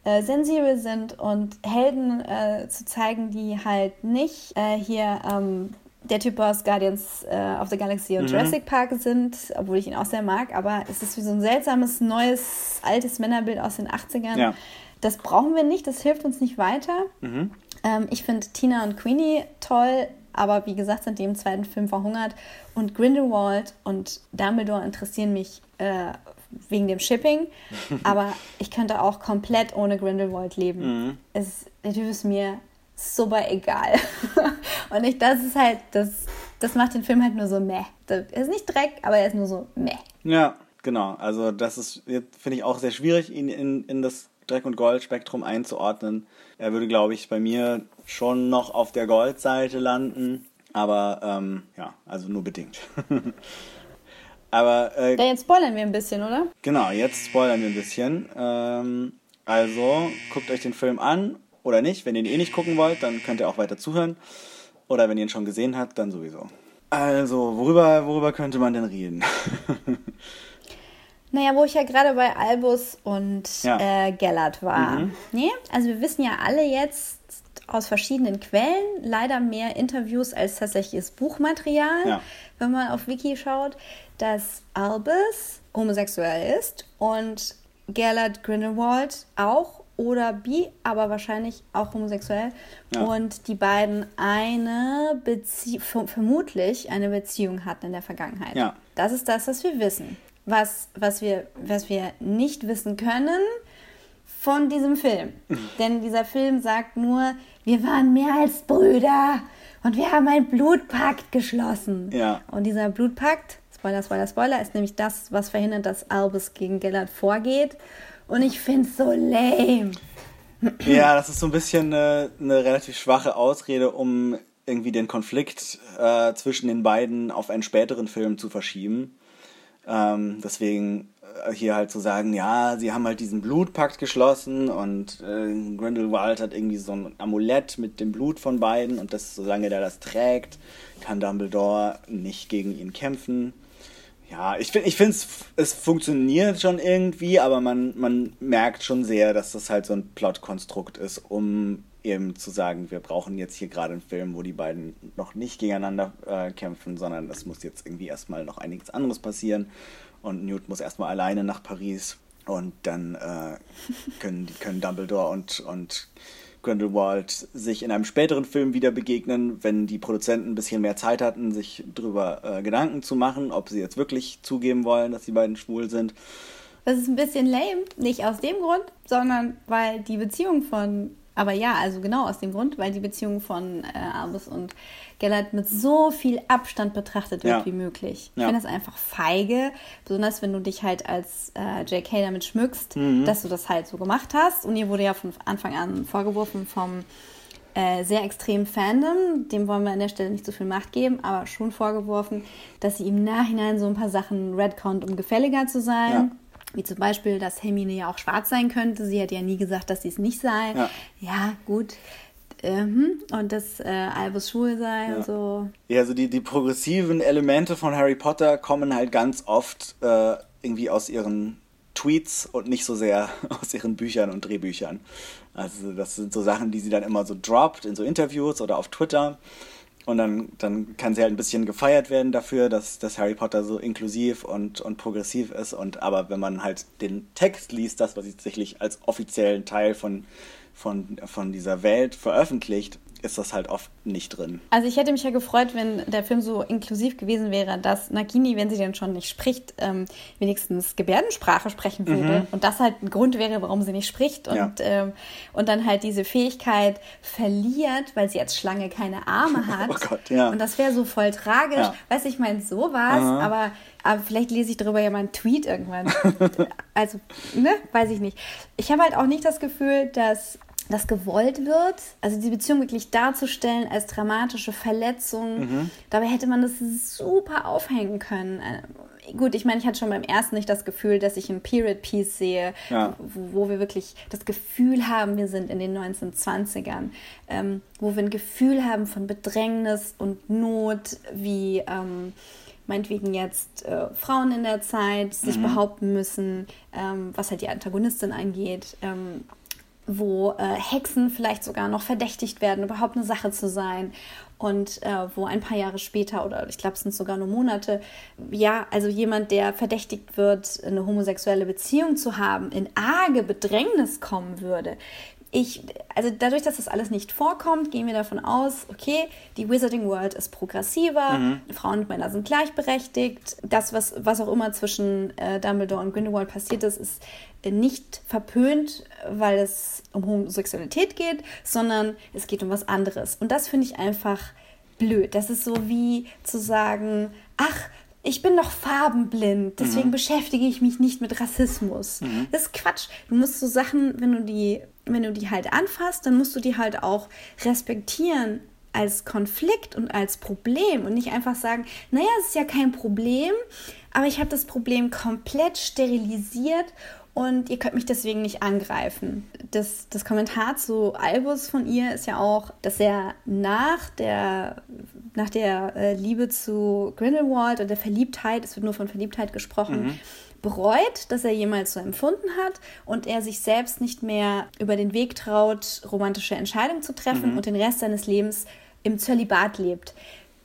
äh, sensibel sind und Helden äh, zu zeigen, die halt nicht äh, hier ähm, der Typ aus Guardians äh, of the Galaxy und mhm. Jurassic Park sind, obwohl ich ihn auch sehr mag, aber es ist wie so ein seltsames, neues, altes Männerbild aus den 80ern. Ja. Das brauchen wir nicht, das hilft uns nicht weiter. Mhm. Ähm, ich finde Tina und Queenie toll, aber wie gesagt, sind die im zweiten Film verhungert. Und Grindelwald und Dumbledore interessieren mich äh, wegen dem Shipping, aber ich könnte auch komplett ohne Grindelwald leben. Mhm. Es, der Typ ist mir super egal. Und ich, das ist halt, das, das macht den Film halt nur so meh. Er ist nicht Dreck, aber er ist nur so meh. Ja, genau. Also das ist, finde ich, auch sehr schwierig, ihn in, in das Dreck- und Gold-Spektrum einzuordnen. Er würde, glaube ich, bei mir schon noch auf der Goldseite landen, aber ähm, ja, also nur bedingt. Aber. Äh, ja, jetzt spoilern wir ein bisschen, oder? Genau, jetzt spoilern wir ein bisschen. Ähm, also, guckt euch den Film an oder nicht. Wenn ihr ihn eh nicht gucken wollt, dann könnt ihr auch weiter zuhören. Oder wenn ihr ihn schon gesehen habt, dann sowieso. Also, worüber, worüber könnte man denn reden? Naja, wo ich ja gerade bei Albus und ja. äh, Gellert war. Mhm. Nee? Also wir wissen ja alle jetzt aus verschiedenen Quellen, leider mehr Interviews als tatsächliches Buchmaterial, ja. wenn man auf Wiki schaut, dass Albus homosexuell ist und Gellert Grindelwald auch oder bi, aber wahrscheinlich auch homosexuell. Ja. Und die beiden eine Beziehung, vermutlich eine Beziehung hatten in der Vergangenheit. Ja. Das ist das, was wir wissen. Was, was, wir, was wir nicht wissen können von diesem Film. Denn dieser Film sagt nur, wir waren mehr als Brüder und wir haben einen Blutpakt geschlossen. Ja. Und dieser Blutpakt Spoiler, Spoiler, Spoiler, ist nämlich das, was verhindert, dass Albus gegen Gellert vorgeht. Und ich finde es so lame. Ja, das ist so ein bisschen eine, eine relativ schwache Ausrede, um irgendwie den Konflikt äh, zwischen den beiden auf einen späteren Film zu verschieben. Ähm, deswegen äh, hier halt zu sagen, ja, sie haben halt diesen Blutpakt geschlossen und äh, Grindelwald hat irgendwie so ein Amulett mit dem Blut von beiden und das, solange der das trägt, kann Dumbledore nicht gegen ihn kämpfen. Ja, ich finde, ich finde es funktioniert schon irgendwie, aber man, man merkt schon sehr, dass das halt so ein Plotkonstrukt ist, um eben zu sagen, wir brauchen jetzt hier gerade einen Film, wo die beiden noch nicht gegeneinander äh, kämpfen, sondern es muss jetzt irgendwie erstmal noch einiges anderes passieren und Newt muss erstmal alleine nach Paris und dann äh, können, können Dumbledore und, und Grindelwald sich in einem späteren Film wieder begegnen, wenn die Produzenten ein bisschen mehr Zeit hatten, sich darüber äh, Gedanken zu machen, ob sie jetzt wirklich zugeben wollen, dass die beiden schwul sind. Das ist ein bisschen lame, nicht aus dem Grund, sondern weil die Beziehung von Aber ja, also genau aus dem Grund, weil die Beziehung von äh, Albus und Gellert mit so viel Abstand betrachtet wird Ja. wie möglich. Ich Ja. finde das einfach feige, besonders wenn du dich halt als äh, JK damit schmückst, Mhm. dass du das halt so gemacht hast. Und ihr wurde ja von Anfang an vorgeworfen vom äh, sehr extremen Fandom, dem wollen wir an der Stelle nicht so viel Macht geben, aber schon vorgeworfen, dass sie im Nachhinein so ein paar Sachen redconnt, um gefälliger zu sein. Ja. Wie zum Beispiel, dass Hermine ja auch schwarz sein könnte. Sie hat ja nie gesagt, dass sie es nicht sei. Ja. Ja, gut. Ähm, und dass äh, Albus schwul sei und so. Ja, also die, die progressiven Elemente von Harry Potter kommen halt ganz oft äh, irgendwie aus ihren Tweets und nicht so sehr aus ihren Büchern und Drehbüchern. Also das sind so Sachen, die sie dann immer so droppt in so Interviews oder auf Twitter. Und dann, dann kann sie halt ein bisschen gefeiert werden dafür, dass, dass Harry Potter so inklusiv und, und progressiv ist. Und aber wenn man halt den Text liest, das, was sie tatsächlich als offiziellen Teil von, von, von dieser Welt veröffentlicht, ist das halt oft nicht drin. Also ich hätte mich ja gefreut, wenn der Film so inklusiv gewesen wäre, dass Nagini, wenn sie denn schon nicht spricht, ähm, wenigstens Gebärdensprache sprechen würde. Und das halt ein Grund wäre, warum sie nicht spricht. Und, Ja. ähm, und dann halt diese Fähigkeit verliert, weil sie als Schlange keine Arme hat. Oh Gott, ja. Und das wäre so voll tragisch. Ja. Weiß ich meine, so war's, aber, aber vielleicht lese ich darüber ja mal einen Tweet irgendwann. also, ne, weiß ich nicht. Ich habe halt auch nicht das Gefühl, dass das gewollt wird, also die Beziehung wirklich darzustellen als dramatische Verletzung. Mhm. Dabei hätte man das super aufhängen können. Äh, Gut, ich meine, ich hatte schon beim ersten nicht das Gefühl, dass ich ein Period Piece sehe, Ja. wo, wo wir wirklich das Gefühl haben, wir sind in den 1920ern, ähm, wo wir ein Gefühl haben von Bedrängnis und Not, wie ähm, meinetwegen jetzt äh, Frauen in der Zeit sich behaupten müssen, ähm, was halt die Antagonistin angeht. Ähm, wo äh, Hexen vielleicht sogar noch verdächtigt werden, überhaupt eine Sache zu sein. Und äh, wo ein paar Jahre später, oder ich glaube, es sind sogar nur Monate, ja, also jemand, der verdächtigt wird, eine homosexuelle Beziehung zu haben, in arge Bedrängnis kommen würde. Ich, also dadurch, dass das alles nicht vorkommt, gehen wir davon aus, okay, die Wizarding World ist progressiver, Frauen und Männer sind gleichberechtigt. Das, was, was auch immer zwischen äh, Dumbledore und Grindelwald passiert ist, ist nicht verpönt, weil es um Homosexualität geht, sondern es geht um was anderes. Und das finde ich einfach blöd. Das ist so wie zu sagen, ach, ich bin doch farbenblind, deswegen beschäftige ich mich nicht mit Rassismus. Das ist Quatsch. Du musst so Sachen, wenn du die, wenn du die halt anfasst, dann musst du die halt auch respektieren als Konflikt und als Problem und nicht einfach sagen, naja, es ist ja kein Problem, aber ich habe das Problem komplett sterilisiert und ihr könnt mich deswegen nicht angreifen. Das, das Kommentar zu Albus von ihr ist ja auch, dass er nach der, nach der äh, Liebe zu Grindelwald und der Verliebtheit, es wird nur von Verliebtheit gesprochen, bereut, dass er jemals so empfunden hat und er sich selbst nicht mehr über den Weg traut, romantische Entscheidungen zu treffen und den Rest seines Lebens im Zölibat lebt.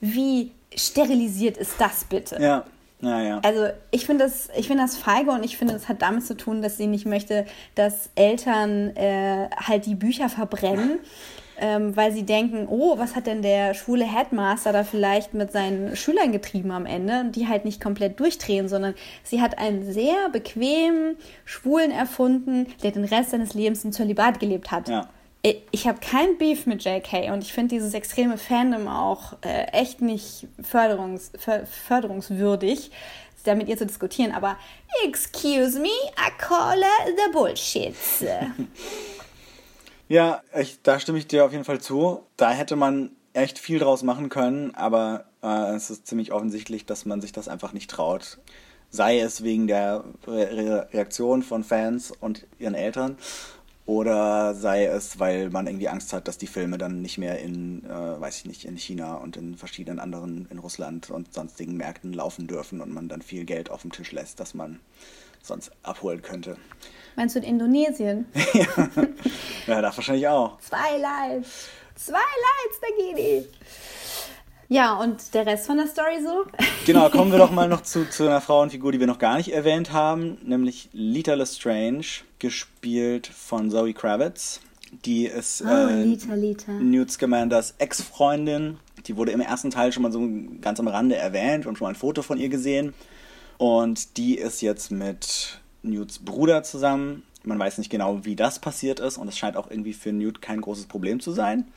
Wie sterilisiert ist das bitte? Ja, ja, ja. Also ich finde das, ich finde das feige und ich finde, das hat damit zu tun, dass sie nicht möchte, dass Eltern äh, halt die Bücher verbrennen, ähm, weil sie denken, oh, was hat denn der schwule Headmaster da vielleicht mit seinen Schülern getrieben am Ende und die halt nicht komplett durchdrehen, sondern sie hat einen sehr bequemen Schwulen erfunden, der den Rest seines Lebens im Zölibat gelebt hat. Ja. Ich- habe kein Beef mit JK und ich finde dieses extreme Fandom auch äh, echt nicht förderungs, för, förderungswürdig, da mit ihr zu diskutieren. Aber excuse me, I call the bullshit. Ja, ich, da stimme ich dir auf jeden Fall zu. Da hätte man echt viel draus machen können, aber äh, es ist ziemlich offensichtlich, dass man sich das einfach nicht traut. Sei es wegen der Re Reaktion von Fans und ihren Eltern oder sei es, weil man irgendwie Angst hat, dass die Filme dann nicht mehr in, äh, weiß ich nicht, in China und in verschiedenen anderen, in Russland und sonstigen Märkten laufen dürfen und man dann viel Geld auf dem Tisch lässt, das man sonst abholen könnte. Meinst du in Indonesien? Ja, da wahrscheinlich auch. Zwei Lives. Zwei Lives, Nagini. Ja, und der Rest von der Story so? Genau, kommen wir doch mal noch zu, zu einer Frauenfigur, die wir noch gar nicht erwähnt haben, nämlich Lita Lestrange, gespielt von Zoe Kravitz. Die ist Oh, äh, Lita, Lita. Newt Scamanders Ex-Freundin. Die wurde im ersten Teil schon mal so ganz am Rande erwähnt und schon mal ein Foto von ihr gesehen. Und die ist jetzt mit Newts Bruder zusammen, Man weiß nicht genau, wie das passiert ist und es scheint auch irgendwie für Newt kein großes Problem zu sein.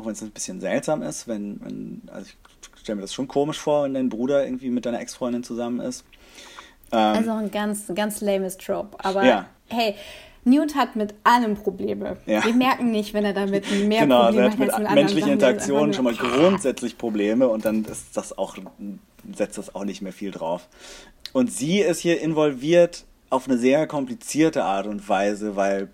Auch wenn es ein bisschen seltsam ist, wenn, wenn also ich stelle mir das schon komisch vor, wenn dein Bruder irgendwie mit deiner Ex-Freundin zusammen ist. Ähm, Also ein ganz, ganz lames Trope. Aber Ja. hey, Newt hat mit allem Probleme. Ja. Wir merken nicht, wenn er damit mehr genau, also Probleme er hat mit als mit anderen menschlichen Interaktionen schon mal grundsätzlich Probleme und dann ist das auch, setzt das auch nicht mehr viel drauf. Und sie ist hier involviert auf eine sehr komplizierte Art und Weise, weil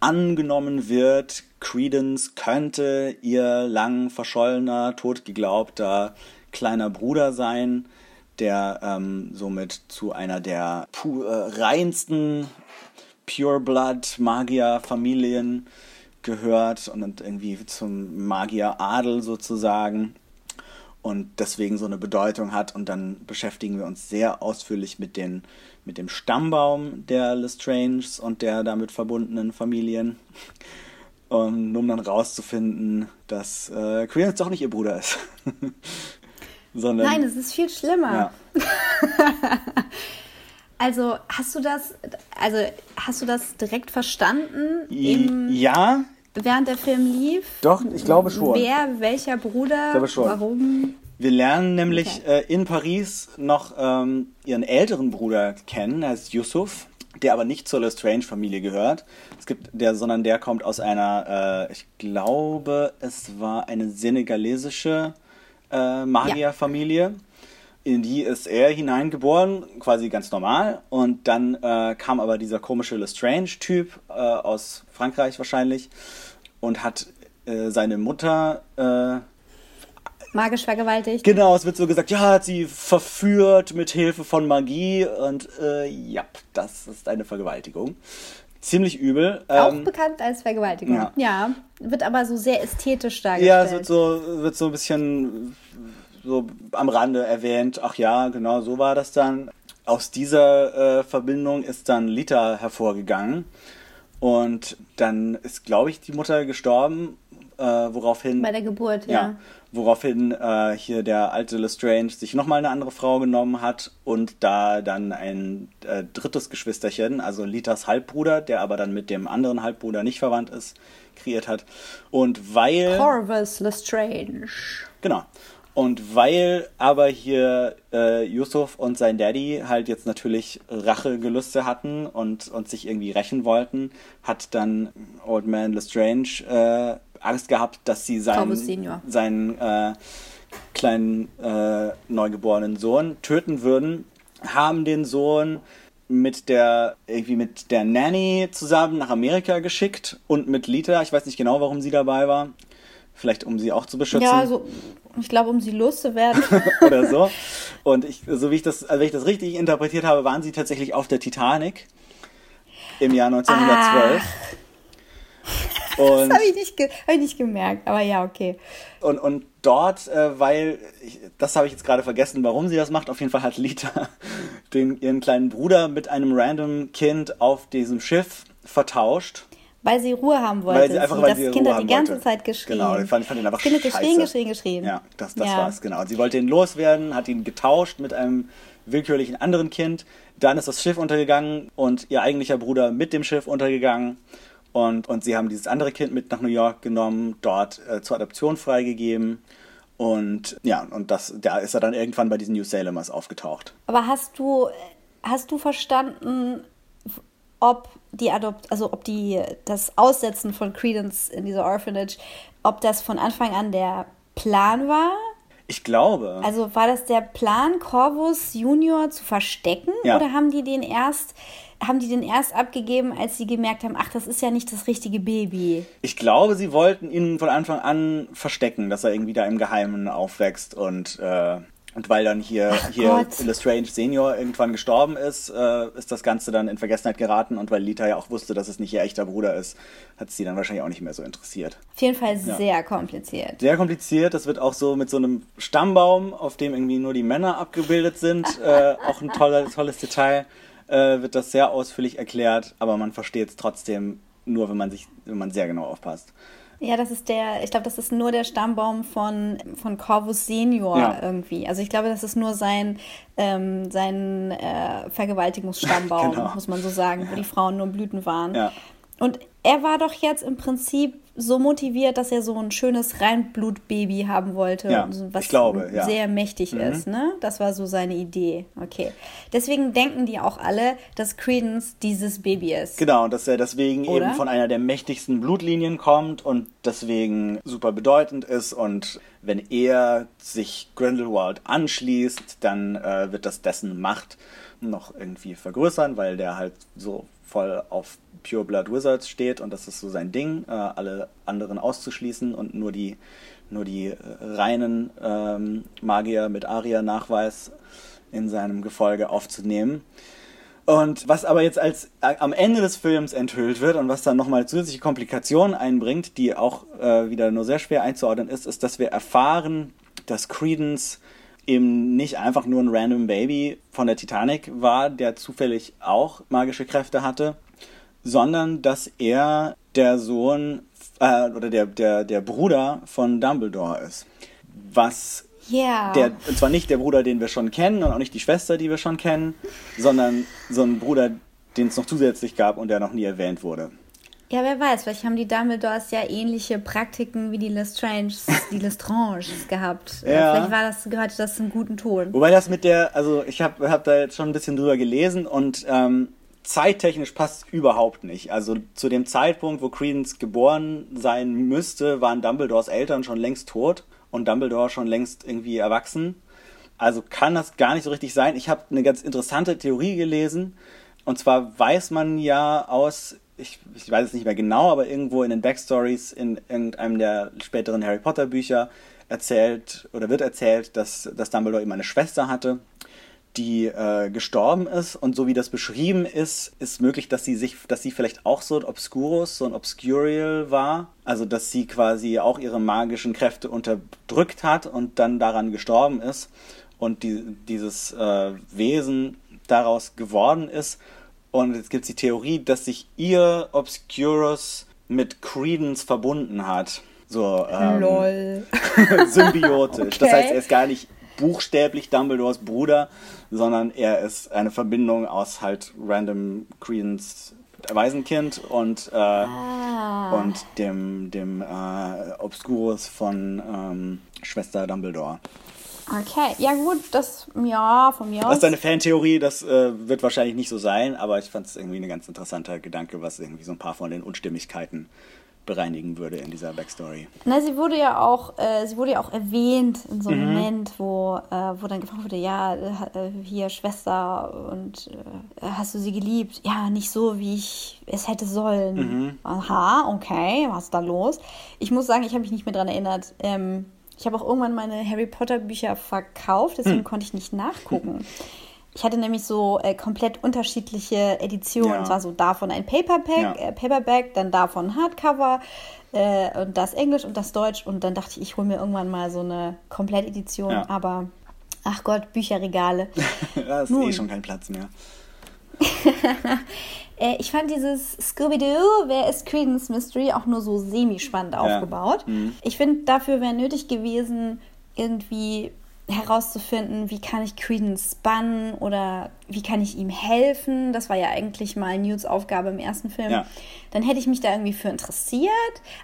angenommen wird, Credence könnte ihr lang verschollener, totgeglaubter kleiner Bruder sein, der ähm, somit zu einer der pu äh, reinsten Pureblood-Magier-Familien gehört und irgendwie zum Magier-Adel sozusagen und deswegen so eine Bedeutung hat. Und dann beschäftigen wir uns sehr ausführlich mit, den, mit dem Stammbaum der Lestranges und der damit verbundenen Familien. Und um dann rauszufinden, dass äh, Credence doch nicht ihr Bruder ist. Sondern, Nein, es ist viel schlimmer. ja. Also hast du das, also hast du das direkt verstanden, im, ja, während der Film lief? doch, ich glaube schon. Wer, welcher Bruder, glaube schon. warum? Wir lernen nämlich Okay. äh, in Paris noch ähm, ihren älteren Bruder kennen, er ist Yusuf, der aber nicht zur Lestrange-Familie gehört. Es gibt der, sondern der kommt aus einer, äh, ich glaube, es war eine senegalesische äh, Magierfamilie. In die ist er hineingeboren, quasi ganz normal. Und dann äh, kam aber dieser komische Lestrange-Typ äh, aus Frankreich wahrscheinlich und hat äh, seine Mutter äh, Magisch vergewaltigt? Genau, es wird so gesagt, ja, hat sie verführt mit Hilfe von Magie und äh, ja, das ist eine Vergewaltigung. Ziemlich übel. Auch Ähm, bekannt als Vergewaltigung. ja. Ja. Wird aber so sehr ästhetisch dargestellt. ja, es wird so, wird so ein bisschen so am Rande erwähnt, ach ja, genau so war das dann. Aus dieser äh, Verbindung ist dann Lita hervorgegangen und dann ist, glaube ich, die Mutter gestorben, äh, woraufhin Bei der Geburt, ja. Ja, woraufhin äh, hier der alte Lestrange sich nochmal eine andere Frau genommen hat und da dann ein äh, drittes Geschwisterchen, also Litas Halbbruder, der aber dann mit dem anderen Halbbruder nicht verwandt ist, kreiert hat. Und weil. Corvus Lestrange. Genau. Und weil aber hier äh, Yusuf und sein Daddy halt jetzt natürlich Rachegelüste hatten und, und sich irgendwie rächen wollten, hat dann Old Man Lestrange äh, Angst gehabt, dass sie seinen, seinen äh, kleinen äh, neugeborenen Sohn töten würden, haben den Sohn mit der irgendwie mit der Nanny zusammen nach Amerika geschickt und mit Lita, ich weiß nicht genau, warum sie dabei war. Vielleicht um sie auch zu beschützen Ja, so, ich glaube, um sie loszuwerden. oder so. Und ich, so wie ich das, also wenn ich das richtig interpretiert habe, waren sie tatsächlich auf der Titanic im Jahr 1912. Und, das habe ich, hab ich nicht gemerkt, aber ja, okay. und, und dort, äh, weil, ich, das habe ich jetzt gerade vergessen, warum sie das macht, auf jeden Fall hat Lita den, ihren kleinen Bruder mit einem random Kind auf diesem Schiff vertauscht. Weil sie Ruhe haben wollte. Weil sie einfach, weil das sie Kind Ruhe hat die ganze wollte. Zeit geschrien. Genau, ich fand, ich fand ihn einfach das Kind hat geschrien, scheiße. geschrien, geschrien. Ja, das, das Ja. war's, genau. Und sie wollte ihn loswerden, hat ihn getauscht mit einem willkürlichen anderen Kind. Dann ist das Schiff untergegangen und ihr eigentlicher Bruder mit dem Schiff untergegangen. Und, und sie haben dieses andere Kind mit nach New York genommen, dort äh, zur Adoption freigegeben. Und ja, und das, da ist er dann irgendwann bei diesen New Salemers aufgetaucht. Aber hast du, hast du verstanden, ob die Adopt, also ob die das Aussetzen von Credence in dieser Orphanage, ob das von Anfang an der Plan war? Ich glaube. Also war das der Plan, Corvus Junior zu verstecken? Ja. Oder haben die den erst, haben die den erst abgegeben, als sie gemerkt haben, ach, das ist ja nicht das richtige Baby? Ich glaube, sie wollten ihn von Anfang an verstecken, dass er irgendwie da im Geheimen aufwächst und, äh, und weil dann hier, Ach hier Gott. Lestrange Senior irgendwann gestorben ist, äh, ist das Ganze dann in Vergessenheit geraten und weil Lita ja auch wusste, dass es nicht ihr echter Bruder ist, hat sie dann wahrscheinlich auch nicht mehr so interessiert. Auf jeden Fall sehr kompliziert. Sehr kompliziert, das wird auch so mit so einem Stammbaum, auf dem irgendwie nur die Männer abgebildet sind, äh, auch ein toller, tolles Detail, äh, wird das sehr ausführlich erklärt, aber man versteht es trotzdem nur, wenn man sich, wenn man sehr genau aufpasst. Ja, das ist der, ich glaube, das ist nur der Stammbaum von, von Corvus Senior Ja. irgendwie. Also ich glaube, das ist nur sein, ähm, sein äh, Vergewaltigungsstammbaum, Genau. muss man so sagen, wo die Frauen nur Blüten waren. Ja. Und er war doch jetzt im Prinzip so motiviert, dass er so ein schönes Reinblutbaby haben wollte, Ja, was ich glaube, ja. Mhm. sehr mächtig ist. Ne? Das war so seine Idee. Okay. Deswegen denken die auch alle, dass Credence dieses Baby ist. Genau, und dass er deswegen Oder? eben von einer der mächtigsten Blutlinien kommt und deswegen super bedeutend ist. Und wenn er sich Grindelwald anschließt, dann äh, wird das dessen Macht noch irgendwie vergrößern, weil der halt so voll auf Pure Blood Wizards steht und das ist so sein Ding, äh, alle anderen auszuschließen und nur die, nur die äh, reinen ähm, Magier mit Aria-Nachweis in seinem Gefolge aufzunehmen. Und was aber jetzt als äh, am Ende des Films enthüllt wird und was dann nochmal zusätzliche Komplikationen einbringt, die auch äh, wieder nur sehr schwer einzuordnen ist, ist, dass wir erfahren, dass Credence eben nicht einfach nur ein random Baby von der Titanic war, der zufällig auch magische Kräfte hatte, sondern dass er der Sohn äh, oder der, der, der Bruder von Dumbledore ist. Was Ja. der, und zwar nicht der Bruder, den wir schon kennen und auch nicht die Schwester, die wir schon kennen, sondern so ein Bruder, den es noch zusätzlich gab und der noch nie erwähnt wurde. Ja, wer weiß, vielleicht haben die Dumbledores ja ähnliche Praktiken wie die Lestranges, die Lestranges gehabt. Ja. Vielleicht war das, gehörte das zum guten Ton. Wobei das mit der, also ich habe hab da jetzt schon ein bisschen drüber gelesen und ähm, zeittechnisch passt überhaupt nicht. Also zu dem Zeitpunkt, wo Credence geboren sein müsste, waren Dumbledores Eltern schon längst tot und Dumbledore schon längst irgendwie erwachsen. Also kann das gar nicht so richtig sein. Ich habe eine ganz interessante Theorie gelesen. Und zwar weiß man ja aus, ich, ich weiß es nicht mehr genau, aber irgendwo in den Backstories in irgendeinem der späteren Harry Potter Bücher erzählt oder wird erzählt, dass, dass Dumbledore eben eine Schwester hatte, die äh, gestorben ist. Und so wie das beschrieben ist, ist möglich, dass sie sich, dass sie vielleicht auch so ein Obscurus, so ein Obscurial war. Also dass sie quasi auch ihre magischen Kräfte unterdrückt hat und dann daran gestorben ist und die, dieses äh, Wesen daraus geworden ist. Und jetzt gibt es die Theorie, dass sich ihr Obscurus mit Credence verbunden hat. So, ähm, Lol. symbiotisch. Das Okay. heißt, er ist gar nicht buchstäblich Dumbledores Bruder, sondern er ist eine Verbindung aus halt random Credence Waisenkind und, äh, Ah. und dem, dem äh, Obscurus von ähm, Schwester Dumbledore. Okay, ja gut, das, ja, von mir Das ist eine Fantheorie, das äh, wird wahrscheinlich nicht so sein, aber ich fand es irgendwie ein ganz interessanter Gedanke, was irgendwie so ein paar von den Unstimmigkeiten bereinigen würde in dieser Backstory. Na, sie wurde ja auch, äh, sie wurde ja auch erwähnt in so einem Mhm. Moment, wo, äh, wo dann gefragt wurde, ja, äh, hier Schwester und äh, hast du sie geliebt? Ja, nicht so, wie ich es hätte sollen. Mhm. Aha, okay, was ist da los? Ich muss sagen, ich habe mich nicht mehr dran erinnert. Ähm, ich habe auch irgendwann meine Harry Potter Bücher verkauft, deswegen konnte ich nicht nachgucken. Ich hatte nämlich so äh, komplett unterschiedliche Editionen. Ja. Es war so davon ein Paperback, Ja. äh, Paperback, dann davon Hardcover äh, und das Englisch und das Deutsch. Und dann dachte ich, ich hole mir irgendwann mal so eine Komplettedition. Ja. Aber ach Gott, Bücherregale. da ist Nun. eh schon kein Platz mehr. äh, ich fand dieses Scooby-Doo, wer ist Credence Mystery, auch nur so semi-spannend aufgebaut. Ich finde, dafür wäre nötig gewesen, irgendwie herauszufinden, wie kann ich Credence bannen oder wie kann ich ihm helfen. Das war ja eigentlich mal Newts Aufgabe im ersten Film. Ja. Dann hätte ich mich da irgendwie für interessiert.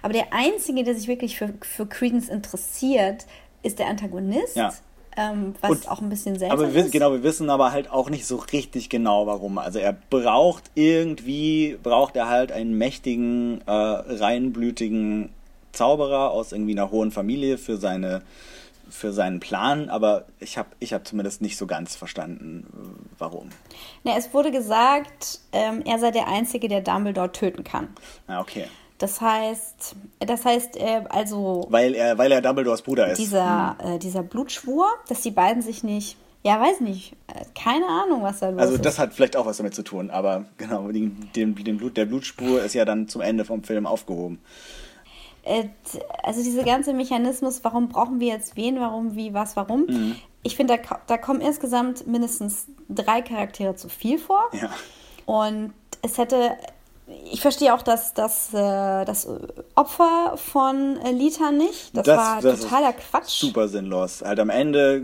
Aber der Einzige, der sich wirklich für, für Credence interessiert, ist der Antagonist. Ja. Ähm, was Und- auch ein bisschen seltsam Aber wir, ist. genau, wir wissen aber halt auch nicht so richtig genau, warum. Also er braucht irgendwie, braucht er halt einen mächtigen, äh, reinblütigen Zauberer aus irgendwie einer hohen Familie für seine für seinen Plan, aber ich habe ich hab zumindest nicht so ganz verstanden, warum. Na, es wurde gesagt, ähm, er sei der Einzige, der Dumbledore töten kann. Ah, okay. Das heißt, das heißt, äh, also Weil er, weil er Dumbledores Bruder ist. dieser, äh, dieser Blutschwur, dass die beiden sich nicht, ja, weiß nicht, äh, keine Ahnung, was da los also ist. das hat vielleicht auch was damit zu tun, aber genau, den, den Blut, der Blutspur ist ja dann zum Ende vom Film aufgehoben. Also dieser ganze Mechanismus, warum brauchen wir jetzt wen, warum, wie, was, warum? Mhm. Ich finde, da, da kommen insgesamt mindestens drei Charaktere zu viel vor. Ja. Und es hätte ich verstehe auch das, das, äh, das Opfer von Lita nicht. Das, Das- war das totaler Quatsch. Super sinnlos. Halt am Ende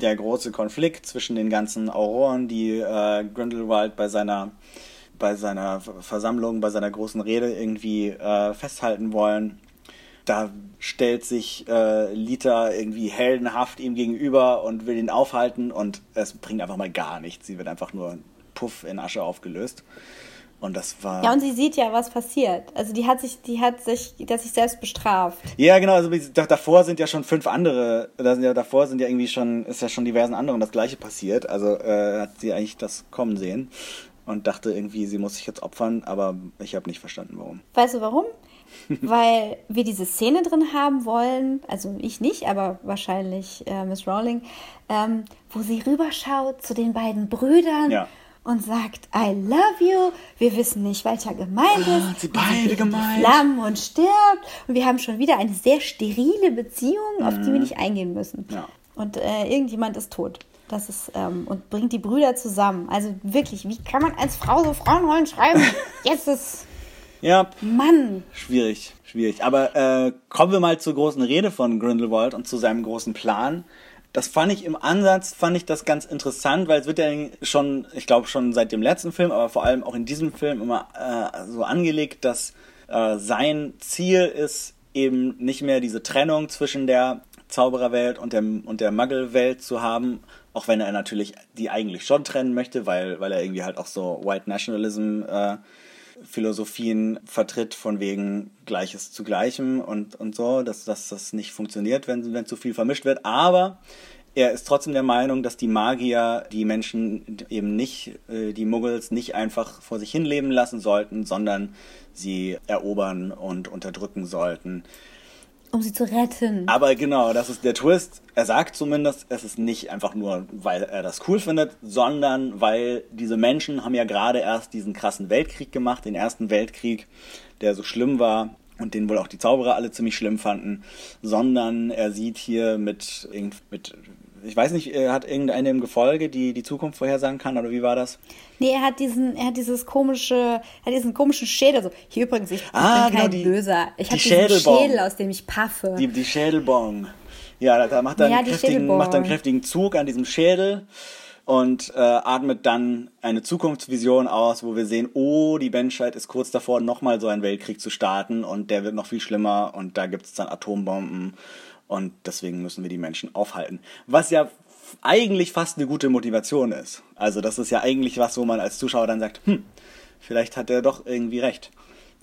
der große Konflikt zwischen den ganzen Auroren, die äh, Grindelwald bei seiner bei seiner Versammlung, bei seiner großen Rede irgendwie äh, festhalten wollen. Da stellt sich äh, Lita irgendwie heldenhaft ihm gegenüber und will ihn aufhalten und es bringt einfach mal gar nichts. Sie wird einfach nur puff in Asche aufgelöst. Und das war. Ja, und sie sieht ja, was passiert. Also die hat sich, die hat sich, hat sich selbst bestraft. Ja, genau, also davor sind ja schon fünf andere, da sind ja davor sind ja irgendwie schon, ist ja schon diversen anderen das gleiche passiert. Also äh, hat sie eigentlich das kommen sehen und dachte irgendwie, sie muss sich jetzt opfern, aber ich habe nicht verstanden, warum. Weißt du warum? Weil wir diese Szene drin haben wollen, also ich nicht, aber wahrscheinlich äh, Miss Rowling, ähm, wo sie rüberschaut zu den beiden Brüdern Ja. und sagt, I love you. Wir wissen nicht, welcher gemeint Ah, ist. sie beide gemeint. Flammen und stirbt. Und wir haben schon wieder eine sehr sterile Beziehung, auf die wir nicht eingehen müssen. Mhm. Ja. Und äh, irgendjemand ist tot. Das ist, ähm, und bringt die Brüder zusammen. Also wirklich, wie kann man als Frau so Frauenrollen schreiben? Jetzt ist Ja, Mann. schwierig, schwierig. Aber äh, kommen wir mal zur großen Rede von Grindelwald und zu seinem großen Plan. Das fand ich im Ansatz, fand ich das ganz interessant, weil es wird ja schon, ich glaube schon seit dem letzten Film, aber vor allem auch in diesem Film immer äh, so angelegt, dass äh, sein Ziel ist, eben nicht mehr diese Trennung zwischen der Zaubererwelt und der, und der Muggelwelt zu haben, auch wenn er natürlich die eigentlich schon trennen möchte, weil, weil er irgendwie halt auch so White Nationalism äh, Philosophien vertritt, von wegen Gleiches zu Gleichem und, und so, dass, dass das nicht funktioniert, wenn, wenn zu viel vermischt wird. Aber er ist trotzdem der Meinung, dass die Magier die Menschen eben nicht, äh, die Muggels nicht einfach vor sich hin leben lassen sollten, sondern sie erobern und unterdrücken sollten. Um sie zu retten. Aber genau, das ist der Twist. Er sagt zumindest, es ist nicht einfach nur, weil er das cool findet, sondern weil diese Menschen haben ja gerade erst diesen krassen Weltkrieg gemacht, den ersten Weltkrieg, der so schlimm war und den wohl auch die Zauberer alle ziemlich schlimm fanden, sondern er sieht hier mit, mit ich weiß nicht, er hat irgendeine im Gefolge, die die Zukunft vorhersagen kann, oder wie war das? Nee, er hat diesen, er hat dieses komische, hat diesen komischen Schädel. So, hier übrigens, ich Ah, bin genau, kein die- Böser. Ich die habe diesen. Schädel, aus dem ich paffe. Die, die Schädelbong. Ja, da- macht er, Ja, einen kräftigen, macht einen kräftigen Zug an diesem Schädel und äh, atmet dann eine Zukunftsvision aus, wo wir sehen, oh, die Menschheit ist kurz davor, nochmal so einen Weltkrieg zu starten und der wird noch viel schlimmer und da gibt es dann Atombomben und deswegen müssen wir die Menschen aufhalten. Was ja eigentlich fast eine gute Motivation ist. Also das ist ja eigentlich was, wo man als Zuschauer dann sagt, hm, vielleicht hat er doch irgendwie recht.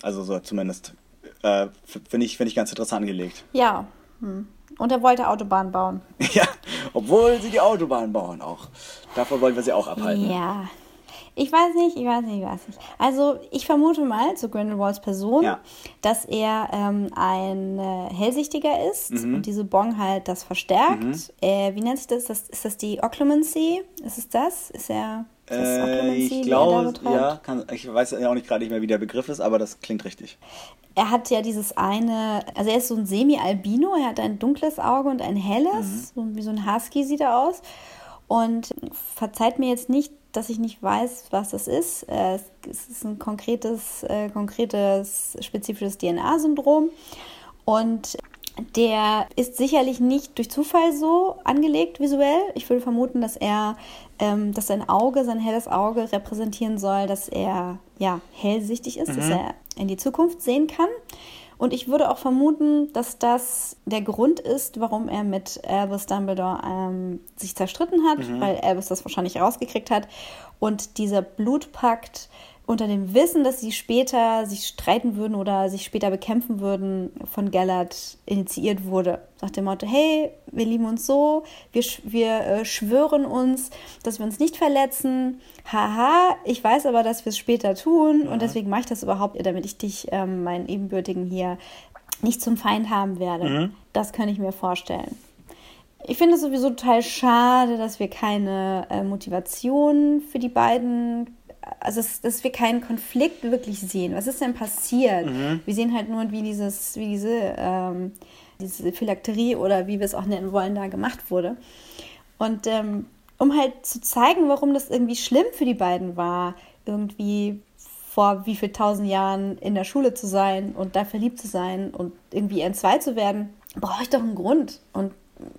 Also so zumindest äh, finde ich, finde ich ganz interessant angelegt. Ja. Hm. Und er wollte Autobahn bauen. Ja, obwohl sie die Autobahn bauen auch. Davon wollen wir sie auch abhalten. Ja. Ich weiß nicht, ich weiß nicht, ich weiß nicht. Also ich vermute mal zu Grindelwalds Person, Ja. dass er ähm, ein äh, Hellsichtiger ist Mhm. und diese Bong halt das verstärkt. Äh, wie nennt sich das? das? Ist das die Occlumency? Ist es das? Ist er ist das Äh, Occlumency, ich glaube, ja, kann, ich weiß ja auch nicht gerade nicht mehr, wie der Begriff ist, aber das klingt richtig. Er hat ja dieses eine, also er ist so ein Semi-Albino, er hat ein dunkles Auge und ein helles, so wie so ein Husky sieht er aus. Und verzeiht mir jetzt nicht, dass ich nicht weiß, was das ist. Äh, Es ist ein konkretes, äh, konkretes, spezifisches DNA-Syndrom. Und der ist sicherlich nicht durch Zufall so angelegt visuell. Ich würde vermuten, dass er, ähm, dass sein Auge, sein helles Auge repräsentieren soll, dass er ja hellsichtig ist, dass er in die Zukunft sehen kann. Und ich würde auch vermuten, dass das der Grund ist, warum er mit Albus Dumbledore ähm, sich zerstritten hat, weil Albus das wahrscheinlich rausgekriegt hat. Und dieser Blutpakt unter dem Wissen, dass sie später sich streiten würden oder sich später bekämpfen würden, von Gellert initiiert wurde. Nach dem Motto, hey, wir lieben uns so, wir, wir äh, schwören uns, dass wir uns nicht verletzen. Haha, ich weiß aber, dass wir es später tun und deswegen mache ich das überhaupt, damit ich dich, ähm, meinen Ebenbürtigen hier, nicht zum Feind haben werde. Das kann ich mir vorstellen. Ich finde es sowieso total schade, dass wir keine äh, Motivation für die beiden, also es, dass wir keinen Konflikt wirklich sehen. Was ist denn passiert? Wir sehen halt nur, wie dieses, wie diese, ähm, diese Phylakterie oder wie wir es auch nennen wollen, da gemacht wurde. Und ähm, um halt zu zeigen, warum das irgendwie schlimm für die beiden war, irgendwie vor wie viel tausend Jahren in der Schule zu sein und da verliebt zu sein und irgendwie entzweit zu werden, brauche ich doch einen Grund. Und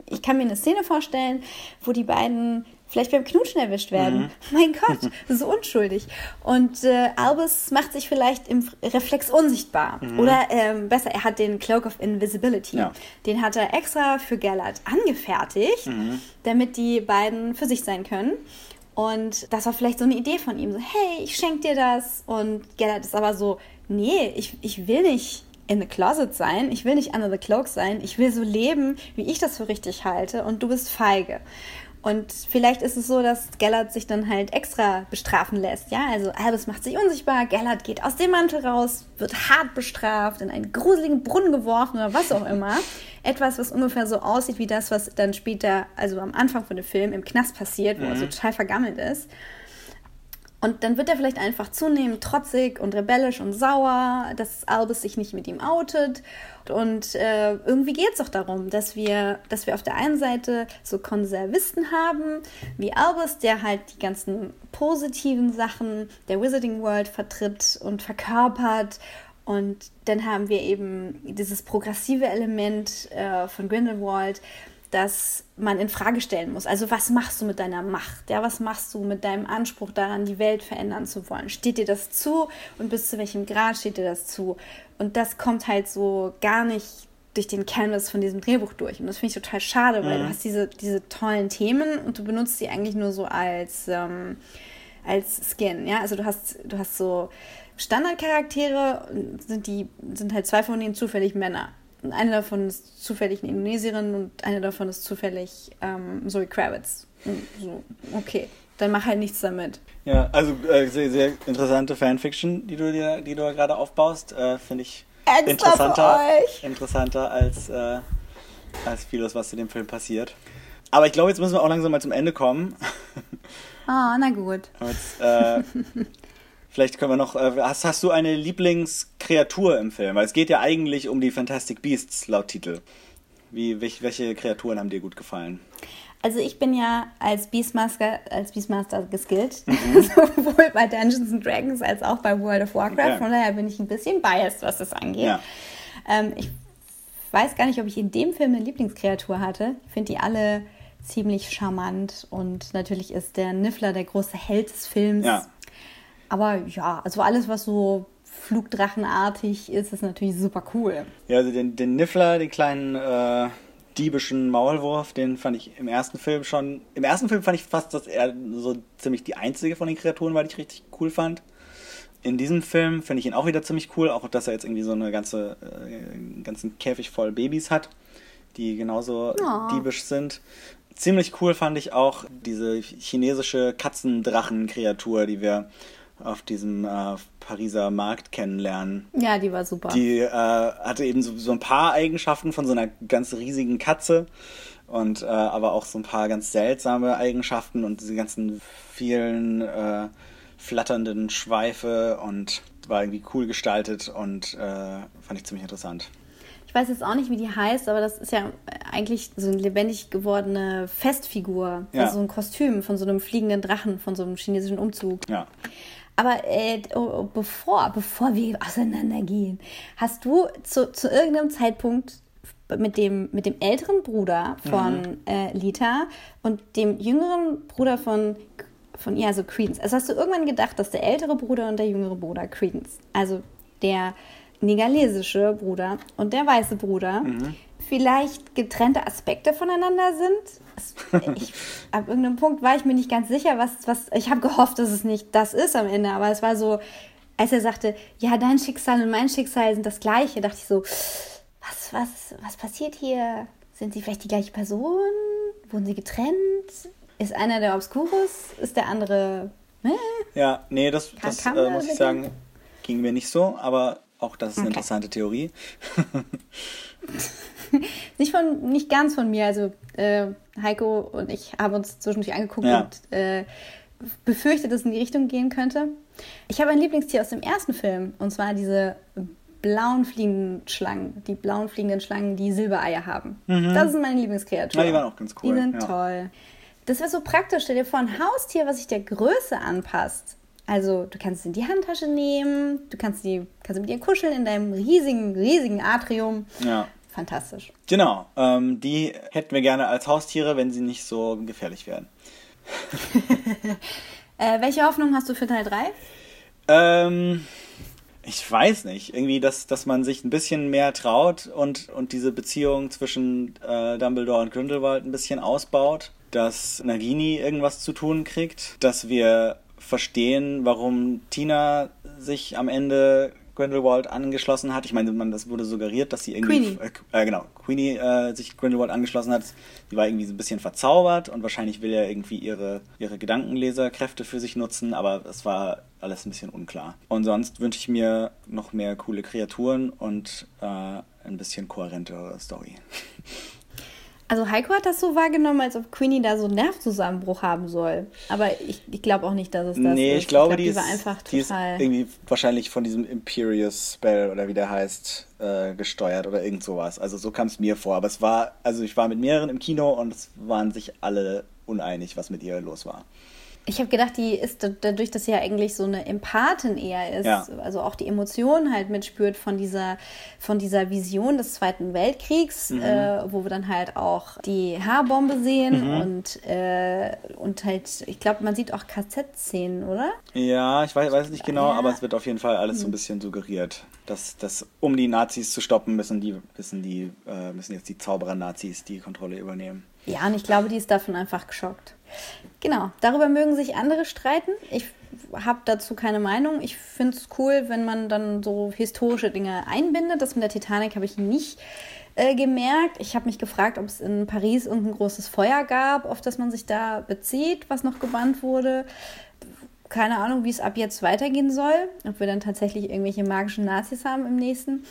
ich kann mir eine Szene vorstellen, wo die beiden vielleicht beim Knutschen erwischt werden. Mhm. Mein Gott, so unschuldig. Und äh, Albus macht sich vielleicht im Reflex unsichtbar. Mhm. Oder ähm, besser, er hat den Cloak of Invisibility. Ja. Den hat er extra für Gellert angefertigt, mhm. damit die beiden für sich sein können. Und das war vielleicht so eine Idee von ihm. So, hey, ich schenke dir das. Und Gellert ist aber so, nee, ich, ich will nicht in the closet sein. Ich will nicht under the cloak sein. Ich will so leben, wie ich das für richtig halte. Und du bist feige. Und vielleicht ist es so, dass Gellert sich dann halt extra bestrafen lässt. Ja, also Albus macht sich unsichtbar, Gellert geht aus dem Mantel raus, wird hart bestraft, in einen gruseligen Brunnen geworfen oder was auch immer. Etwas, was ungefähr so aussieht wie das, was dann später, also am Anfang von dem Film im Knast passiert, wo mhm. er so total vergammelt ist. Und dann wird er vielleicht einfach zunehmend trotzig und rebellisch und sauer, dass Albus sich nicht mit ihm outet. Und äh, irgendwie geht es doch darum, dass wir, dass wir auf der einen Seite so Konservisten haben, wie Albus, der halt die ganzen positiven Sachen der Wizarding World vertritt und verkörpert. Und dann haben wir eben dieses progressive Element äh, von Grindelwald, dass man in Frage stellen muss. Also was machst du mit deiner Macht? Ja, was machst du mit deinem Anspruch daran, die Welt verändern zu wollen? Steht dir das zu und bis zu welchem Grad steht dir das zu? Und das kommt halt so gar nicht durch den Canvas von diesem Drehbuch durch. Und das finde ich total schade, weil mhm. du hast diese, diese tollen Themen und du benutzt sie eigentlich nur so als, ähm, als Skin. Ja, also du hast, du hast so Standardcharaktere, sind die, sind halt zwei von denen zufällig Männer eine davon ist zufällig eine Indonesierin und eine davon ist zufällig ähm, Zoe Kravitz. So, okay, dann mach halt nichts damit. Ja, also äh, sehr, sehr interessante Fanfiction, die du dir, die du gerade aufbaust, äh, finde ich Extra interessanter, interessanter als, äh, als vieles, was in dem Film passiert. Aber ich glaube, jetzt müssen wir auch langsam mal zum Ende kommen. Ah, oh, na gut. Jetzt, äh, Vielleicht können wir noch. Äh, hast, hast du eine Lieblingskreatur im Film? Weil es geht ja eigentlich um die Fantastic Beasts laut Titel. Wie, welche, welche Kreaturen haben dir gut gefallen? Also ich bin ja als Beastmaster, als Beastmaster geskillt, mhm. sowohl bei Dungeons and Dragons als auch bei World of Warcraft. Ja. Von daher bin ich ein bisschen biased, was das angeht. Ja. Ähm, ich weiß gar nicht, ob ich in dem Film eine Lieblingskreatur hatte. Ich finde die alle ziemlich charmant und natürlich ist der Niffler der große Held des Films. Ja. Aber ja, also alles, was so Flugdrachenartig ist, ist natürlich super cool. Ja, also den, den Niffler, den kleinen äh, diebischen Maulwurf, den fand ich im ersten Film schon. Im ersten Film fand ich fast, dass er so ziemlich die einzige von den Kreaturen war, die ich richtig cool fand. In diesem Film finde ich ihn auch wieder ziemlich cool, auch dass er jetzt irgendwie so eine ganze, äh, einen ganzen Käfig voll Babys hat, die genauso oh. diebisch sind. Ziemlich cool fand ich auch diese chinesische Katzendrachenkreatur, die wir auf diesem äh, Pariser Markt kennenlernen. Ja, die war super. Die äh, hatte eben so, so, ein paar Eigenschaften von so einer ganz riesigen Katze und äh, aber auch so ein paar ganz seltsame Eigenschaften und diese ganzen vielen äh, flatternden Schweife und war irgendwie cool gestaltet und äh, fand ich ziemlich interessant. Ich weiß jetzt auch nicht, wie die heißt, aber das ist ja eigentlich so eine lebendig gewordene Festfigur. Ja. Also so ein Kostüm von so einem fliegenden Drachen, von so einem chinesischen Umzug. Ja. Aber äh, oh, bevor, bevor wir auseinandergehen, hast du zu, zu irgendeinem Zeitpunkt mit dem, mit dem älteren Bruder von mhm. äh, Lita und dem jüngeren Bruder von, von ihr, also Credence, also hast du irgendwann gedacht, dass der ältere Bruder und der jüngere Bruder Credence, also der negalesische Bruder und der weiße Bruder, mhm vielleicht getrennte Aspekte voneinander sind. Ich, ab irgendeinem Punkt war ich mir nicht ganz sicher, was, was ich habe gehofft, dass es nicht das ist am Ende, aber es war so, als er sagte, ja, dein Schicksal und mein Schicksal sind das gleiche, dachte ich so, was, was, was passiert hier? Sind sie vielleicht die gleiche Person? Wurden sie getrennt? Ist einer der Obscurus? Ist der andere. Äh? Ja, nee, das, das äh, muss ich sagen, ging mir nicht so, aber auch das ist eine okay. interessante Theorie. nicht, von, nicht ganz von mir. Also äh, Heiko und ich haben uns zwischendurch angeguckt ja. und äh, befürchtet, dass es in die Richtung gehen könnte. Ich habe ein Lieblingstier aus dem ersten Film und zwar diese blauen fliegenden Schlangen. Die blauen fliegenden Schlangen, die Silbereier haben. Mhm. Das sind meine Lieblingskreaturen. Ja, die waren auch ganz cool. Die sind ja. toll. Das wäre so praktisch. Stell dir vor, ein Haustier, was sich der Größe anpasst. Also du kannst sie in die Handtasche nehmen, du kannst sie kannst mit ihr kuscheln in deinem riesigen, riesigen Atrium. Ja. Fantastisch. Genau, ähm, die hätten wir gerne als Haustiere, wenn sie nicht so gefährlich wären. Äh, welche Hoffnung hast du für Teil 3? Ähm, ich weiß nicht. Irgendwie, dass, dass man sich ein bisschen mehr traut und, und diese Beziehung zwischen äh, Dumbledore und Grindelwald ein bisschen ausbaut. Dass Nagini irgendwas zu tun kriegt. Dass wir verstehen, warum Tina sich am Ende Grindelwald angeschlossen hat. Ich meine, man, das wurde suggeriert, dass sie irgendwie. Queenie. Äh, genau, Queenie äh, sich Grindelwald angeschlossen hat. Die war irgendwie so ein bisschen verzaubert und wahrscheinlich will er irgendwie ihre, ihre Gedankenleserkräfte für sich nutzen, aber es war alles ein bisschen unklar. Und sonst wünsche ich mir noch mehr coole Kreaturen und äh, ein bisschen kohärentere Story. Also Heiko hat das so wahrgenommen, als ob Queenie da so einen Nervzusammenbruch haben soll. Aber ich, ich glaube auch nicht, dass es das nee, ist. ich glaube, glaub, die, ist, war einfach die ist total. irgendwie wahrscheinlich von diesem Imperious Spell oder wie der heißt, äh, gesteuert oder irgend sowas. Also so kam es mir vor. Aber es war, also ich war mit mehreren im Kino und es waren sich alle uneinig, was mit ihr los war. Ich habe gedacht, die ist da- dadurch, dass sie ja eigentlich so eine Empathin eher ist, Ja. also auch die Emotionen halt mitspürt von dieser, von dieser Vision des Zweiten Weltkriegs, Mhm. äh, wo wir dann halt auch die Haarbombe sehen Mhm. und, äh, und halt, ich glaube, man sieht auch KZ-Szenen, oder? Ja, ich weiß, weiß nicht genau, Ja. Hm. aber es wird auf jeden Fall alles so ein bisschen suggeriert. Dass, dass um die Nazis zu stoppen, müssen die, müssen die, äh, müssen jetzt die Zauberer-Nazis die Kontrolle übernehmen. Ja, und ich glaube, die ist davon einfach geschockt. Genau, darüber mögen sich andere streiten. Ich habe dazu keine Meinung. Ich finde es cool, wenn man dann so historische Dinge einbindet. Das mit der Titanic habe ich nicht äh, gemerkt. Ich habe mich gefragt, ob es in Paris irgendein großes Feuer gab, auf das man sich da bezieht, was noch gebannt wurde. Keine Ahnung, wie es ab jetzt weitergehen soll. Ob wir dann tatsächlich irgendwelche magischen Nazis haben im nächsten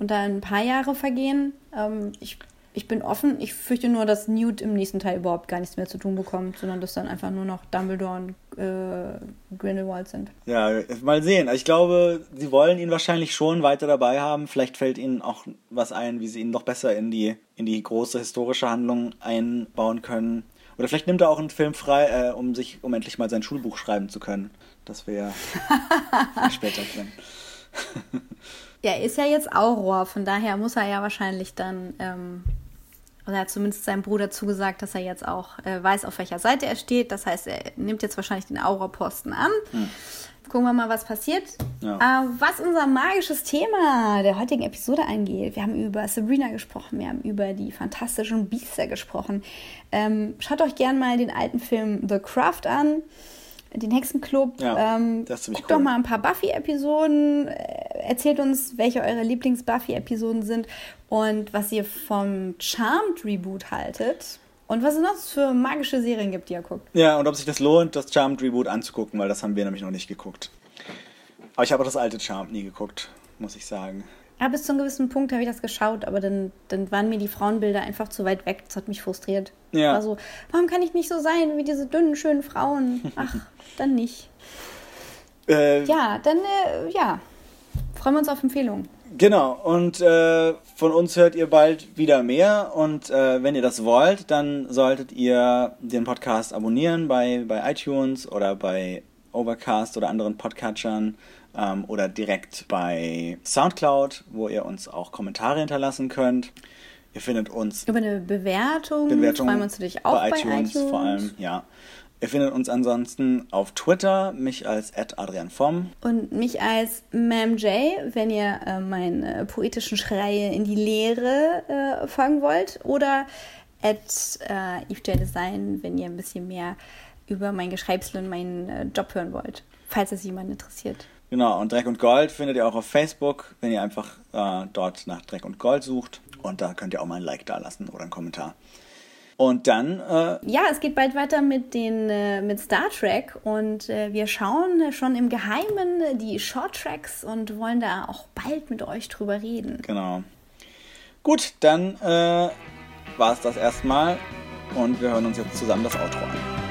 und da ein paar Jahre vergehen. Ähm, ich, ich bin offen. Ich fürchte nur, dass Newt im nächsten Teil überhaupt gar nichts mehr zu tun bekommt, sondern dass dann einfach nur noch Dumbledore und äh, Grindelwald sind. Ja, mal sehen. Ich glaube, sie wollen ihn wahrscheinlich schon weiter dabei haben. Vielleicht fällt ihnen auch was ein, wie sie ihn noch besser in die, in die große historische Handlung einbauen können. Oder vielleicht nimmt er auch einen Film frei, äh, um sich, um endlich mal sein Schulbuch schreiben zu können. Das wäre später drin. Ja, ist ja jetzt Auror, von daher muss er ja wahrscheinlich dann, ähm, oder hat zumindest seinem Bruder zugesagt, dass er jetzt auch äh, weiß, auf welcher Seite er steht. Das heißt, er nimmt jetzt wahrscheinlich den Auror-Posten an. Gucken wir mal, was passiert. Ja. Äh, was unser magisches Thema der heutigen Episode angeht. Wir haben über Sabrina gesprochen, wir haben über die fantastischen Biester gesprochen. Ähm, schaut euch gern mal den alten Film The Craft an, den Hexenclub. Ja, ähm, guckt cool. doch mal ein paar Buffy-Episoden. äh, Erzählt uns, welche eure Lieblings-Buffy-Episoden sind und was ihr vom Charmed-Reboot haltet. Und was es noch für magische Serien gibt, die ihr guckt. Ja, und ob sich das lohnt, das Charmed Reboot anzugucken, weil das haben wir nämlich noch nicht geguckt. Aber ich habe auch das alte Charmed nie geguckt, muss ich sagen. Ja, bis zu einem gewissen Punkt habe ich das geschaut, aber dann, dann waren mir die Frauenbilder einfach zu weit weg. Das hat mich frustriert. Ja. War so, warum kann ich nicht so sein wie diese dünnen, schönen Frauen? Ach, dann nicht. Äh, Ja, dann, äh, ja. Freuen wir uns auf Empfehlungen. Genau, und äh, von uns hört ihr bald wieder mehr. Und äh, wenn ihr das wollt, dann solltet ihr den Podcast abonnieren bei, bei iTunes oder bei Overcast oder anderen Podcatchern ähm, oder direkt bei Soundcloud, wo ihr uns auch Kommentare hinterlassen könnt. Ihr findet uns Über eine Bewertung, Bewertungen freuen wir uns natürlich auch bei iTunes. vor allem, ja. Ihr findet uns ansonsten auf Twitter, mich als Adrian Vom. Und mich als Ma'am J, wenn ihr äh, meinen äh, poetischen Schreie in die Leere äh, folgen wollt. Oder at äh, Design, wenn ihr ein bisschen mehr über mein Geschreibsel und meinen äh, Job hören wollt. Falls es jemand interessiert. Genau, und Dreck und Gold findet ihr auch auf Facebook, wenn ihr einfach äh, dort nach Dreck und Gold sucht. Und da könnt ihr auch mal ein Like dalassen oder einen Kommentar. Und dann, äh, Ja, es geht bald weiter mit, den, äh, mit Star Trek und äh, wir schauen schon im Geheimen die Short Tracks und wollen da auch bald mit euch drüber reden. genau. Gut, dann äh, war es das erstmal. Und wir hören uns jetzt zusammen das Outro an.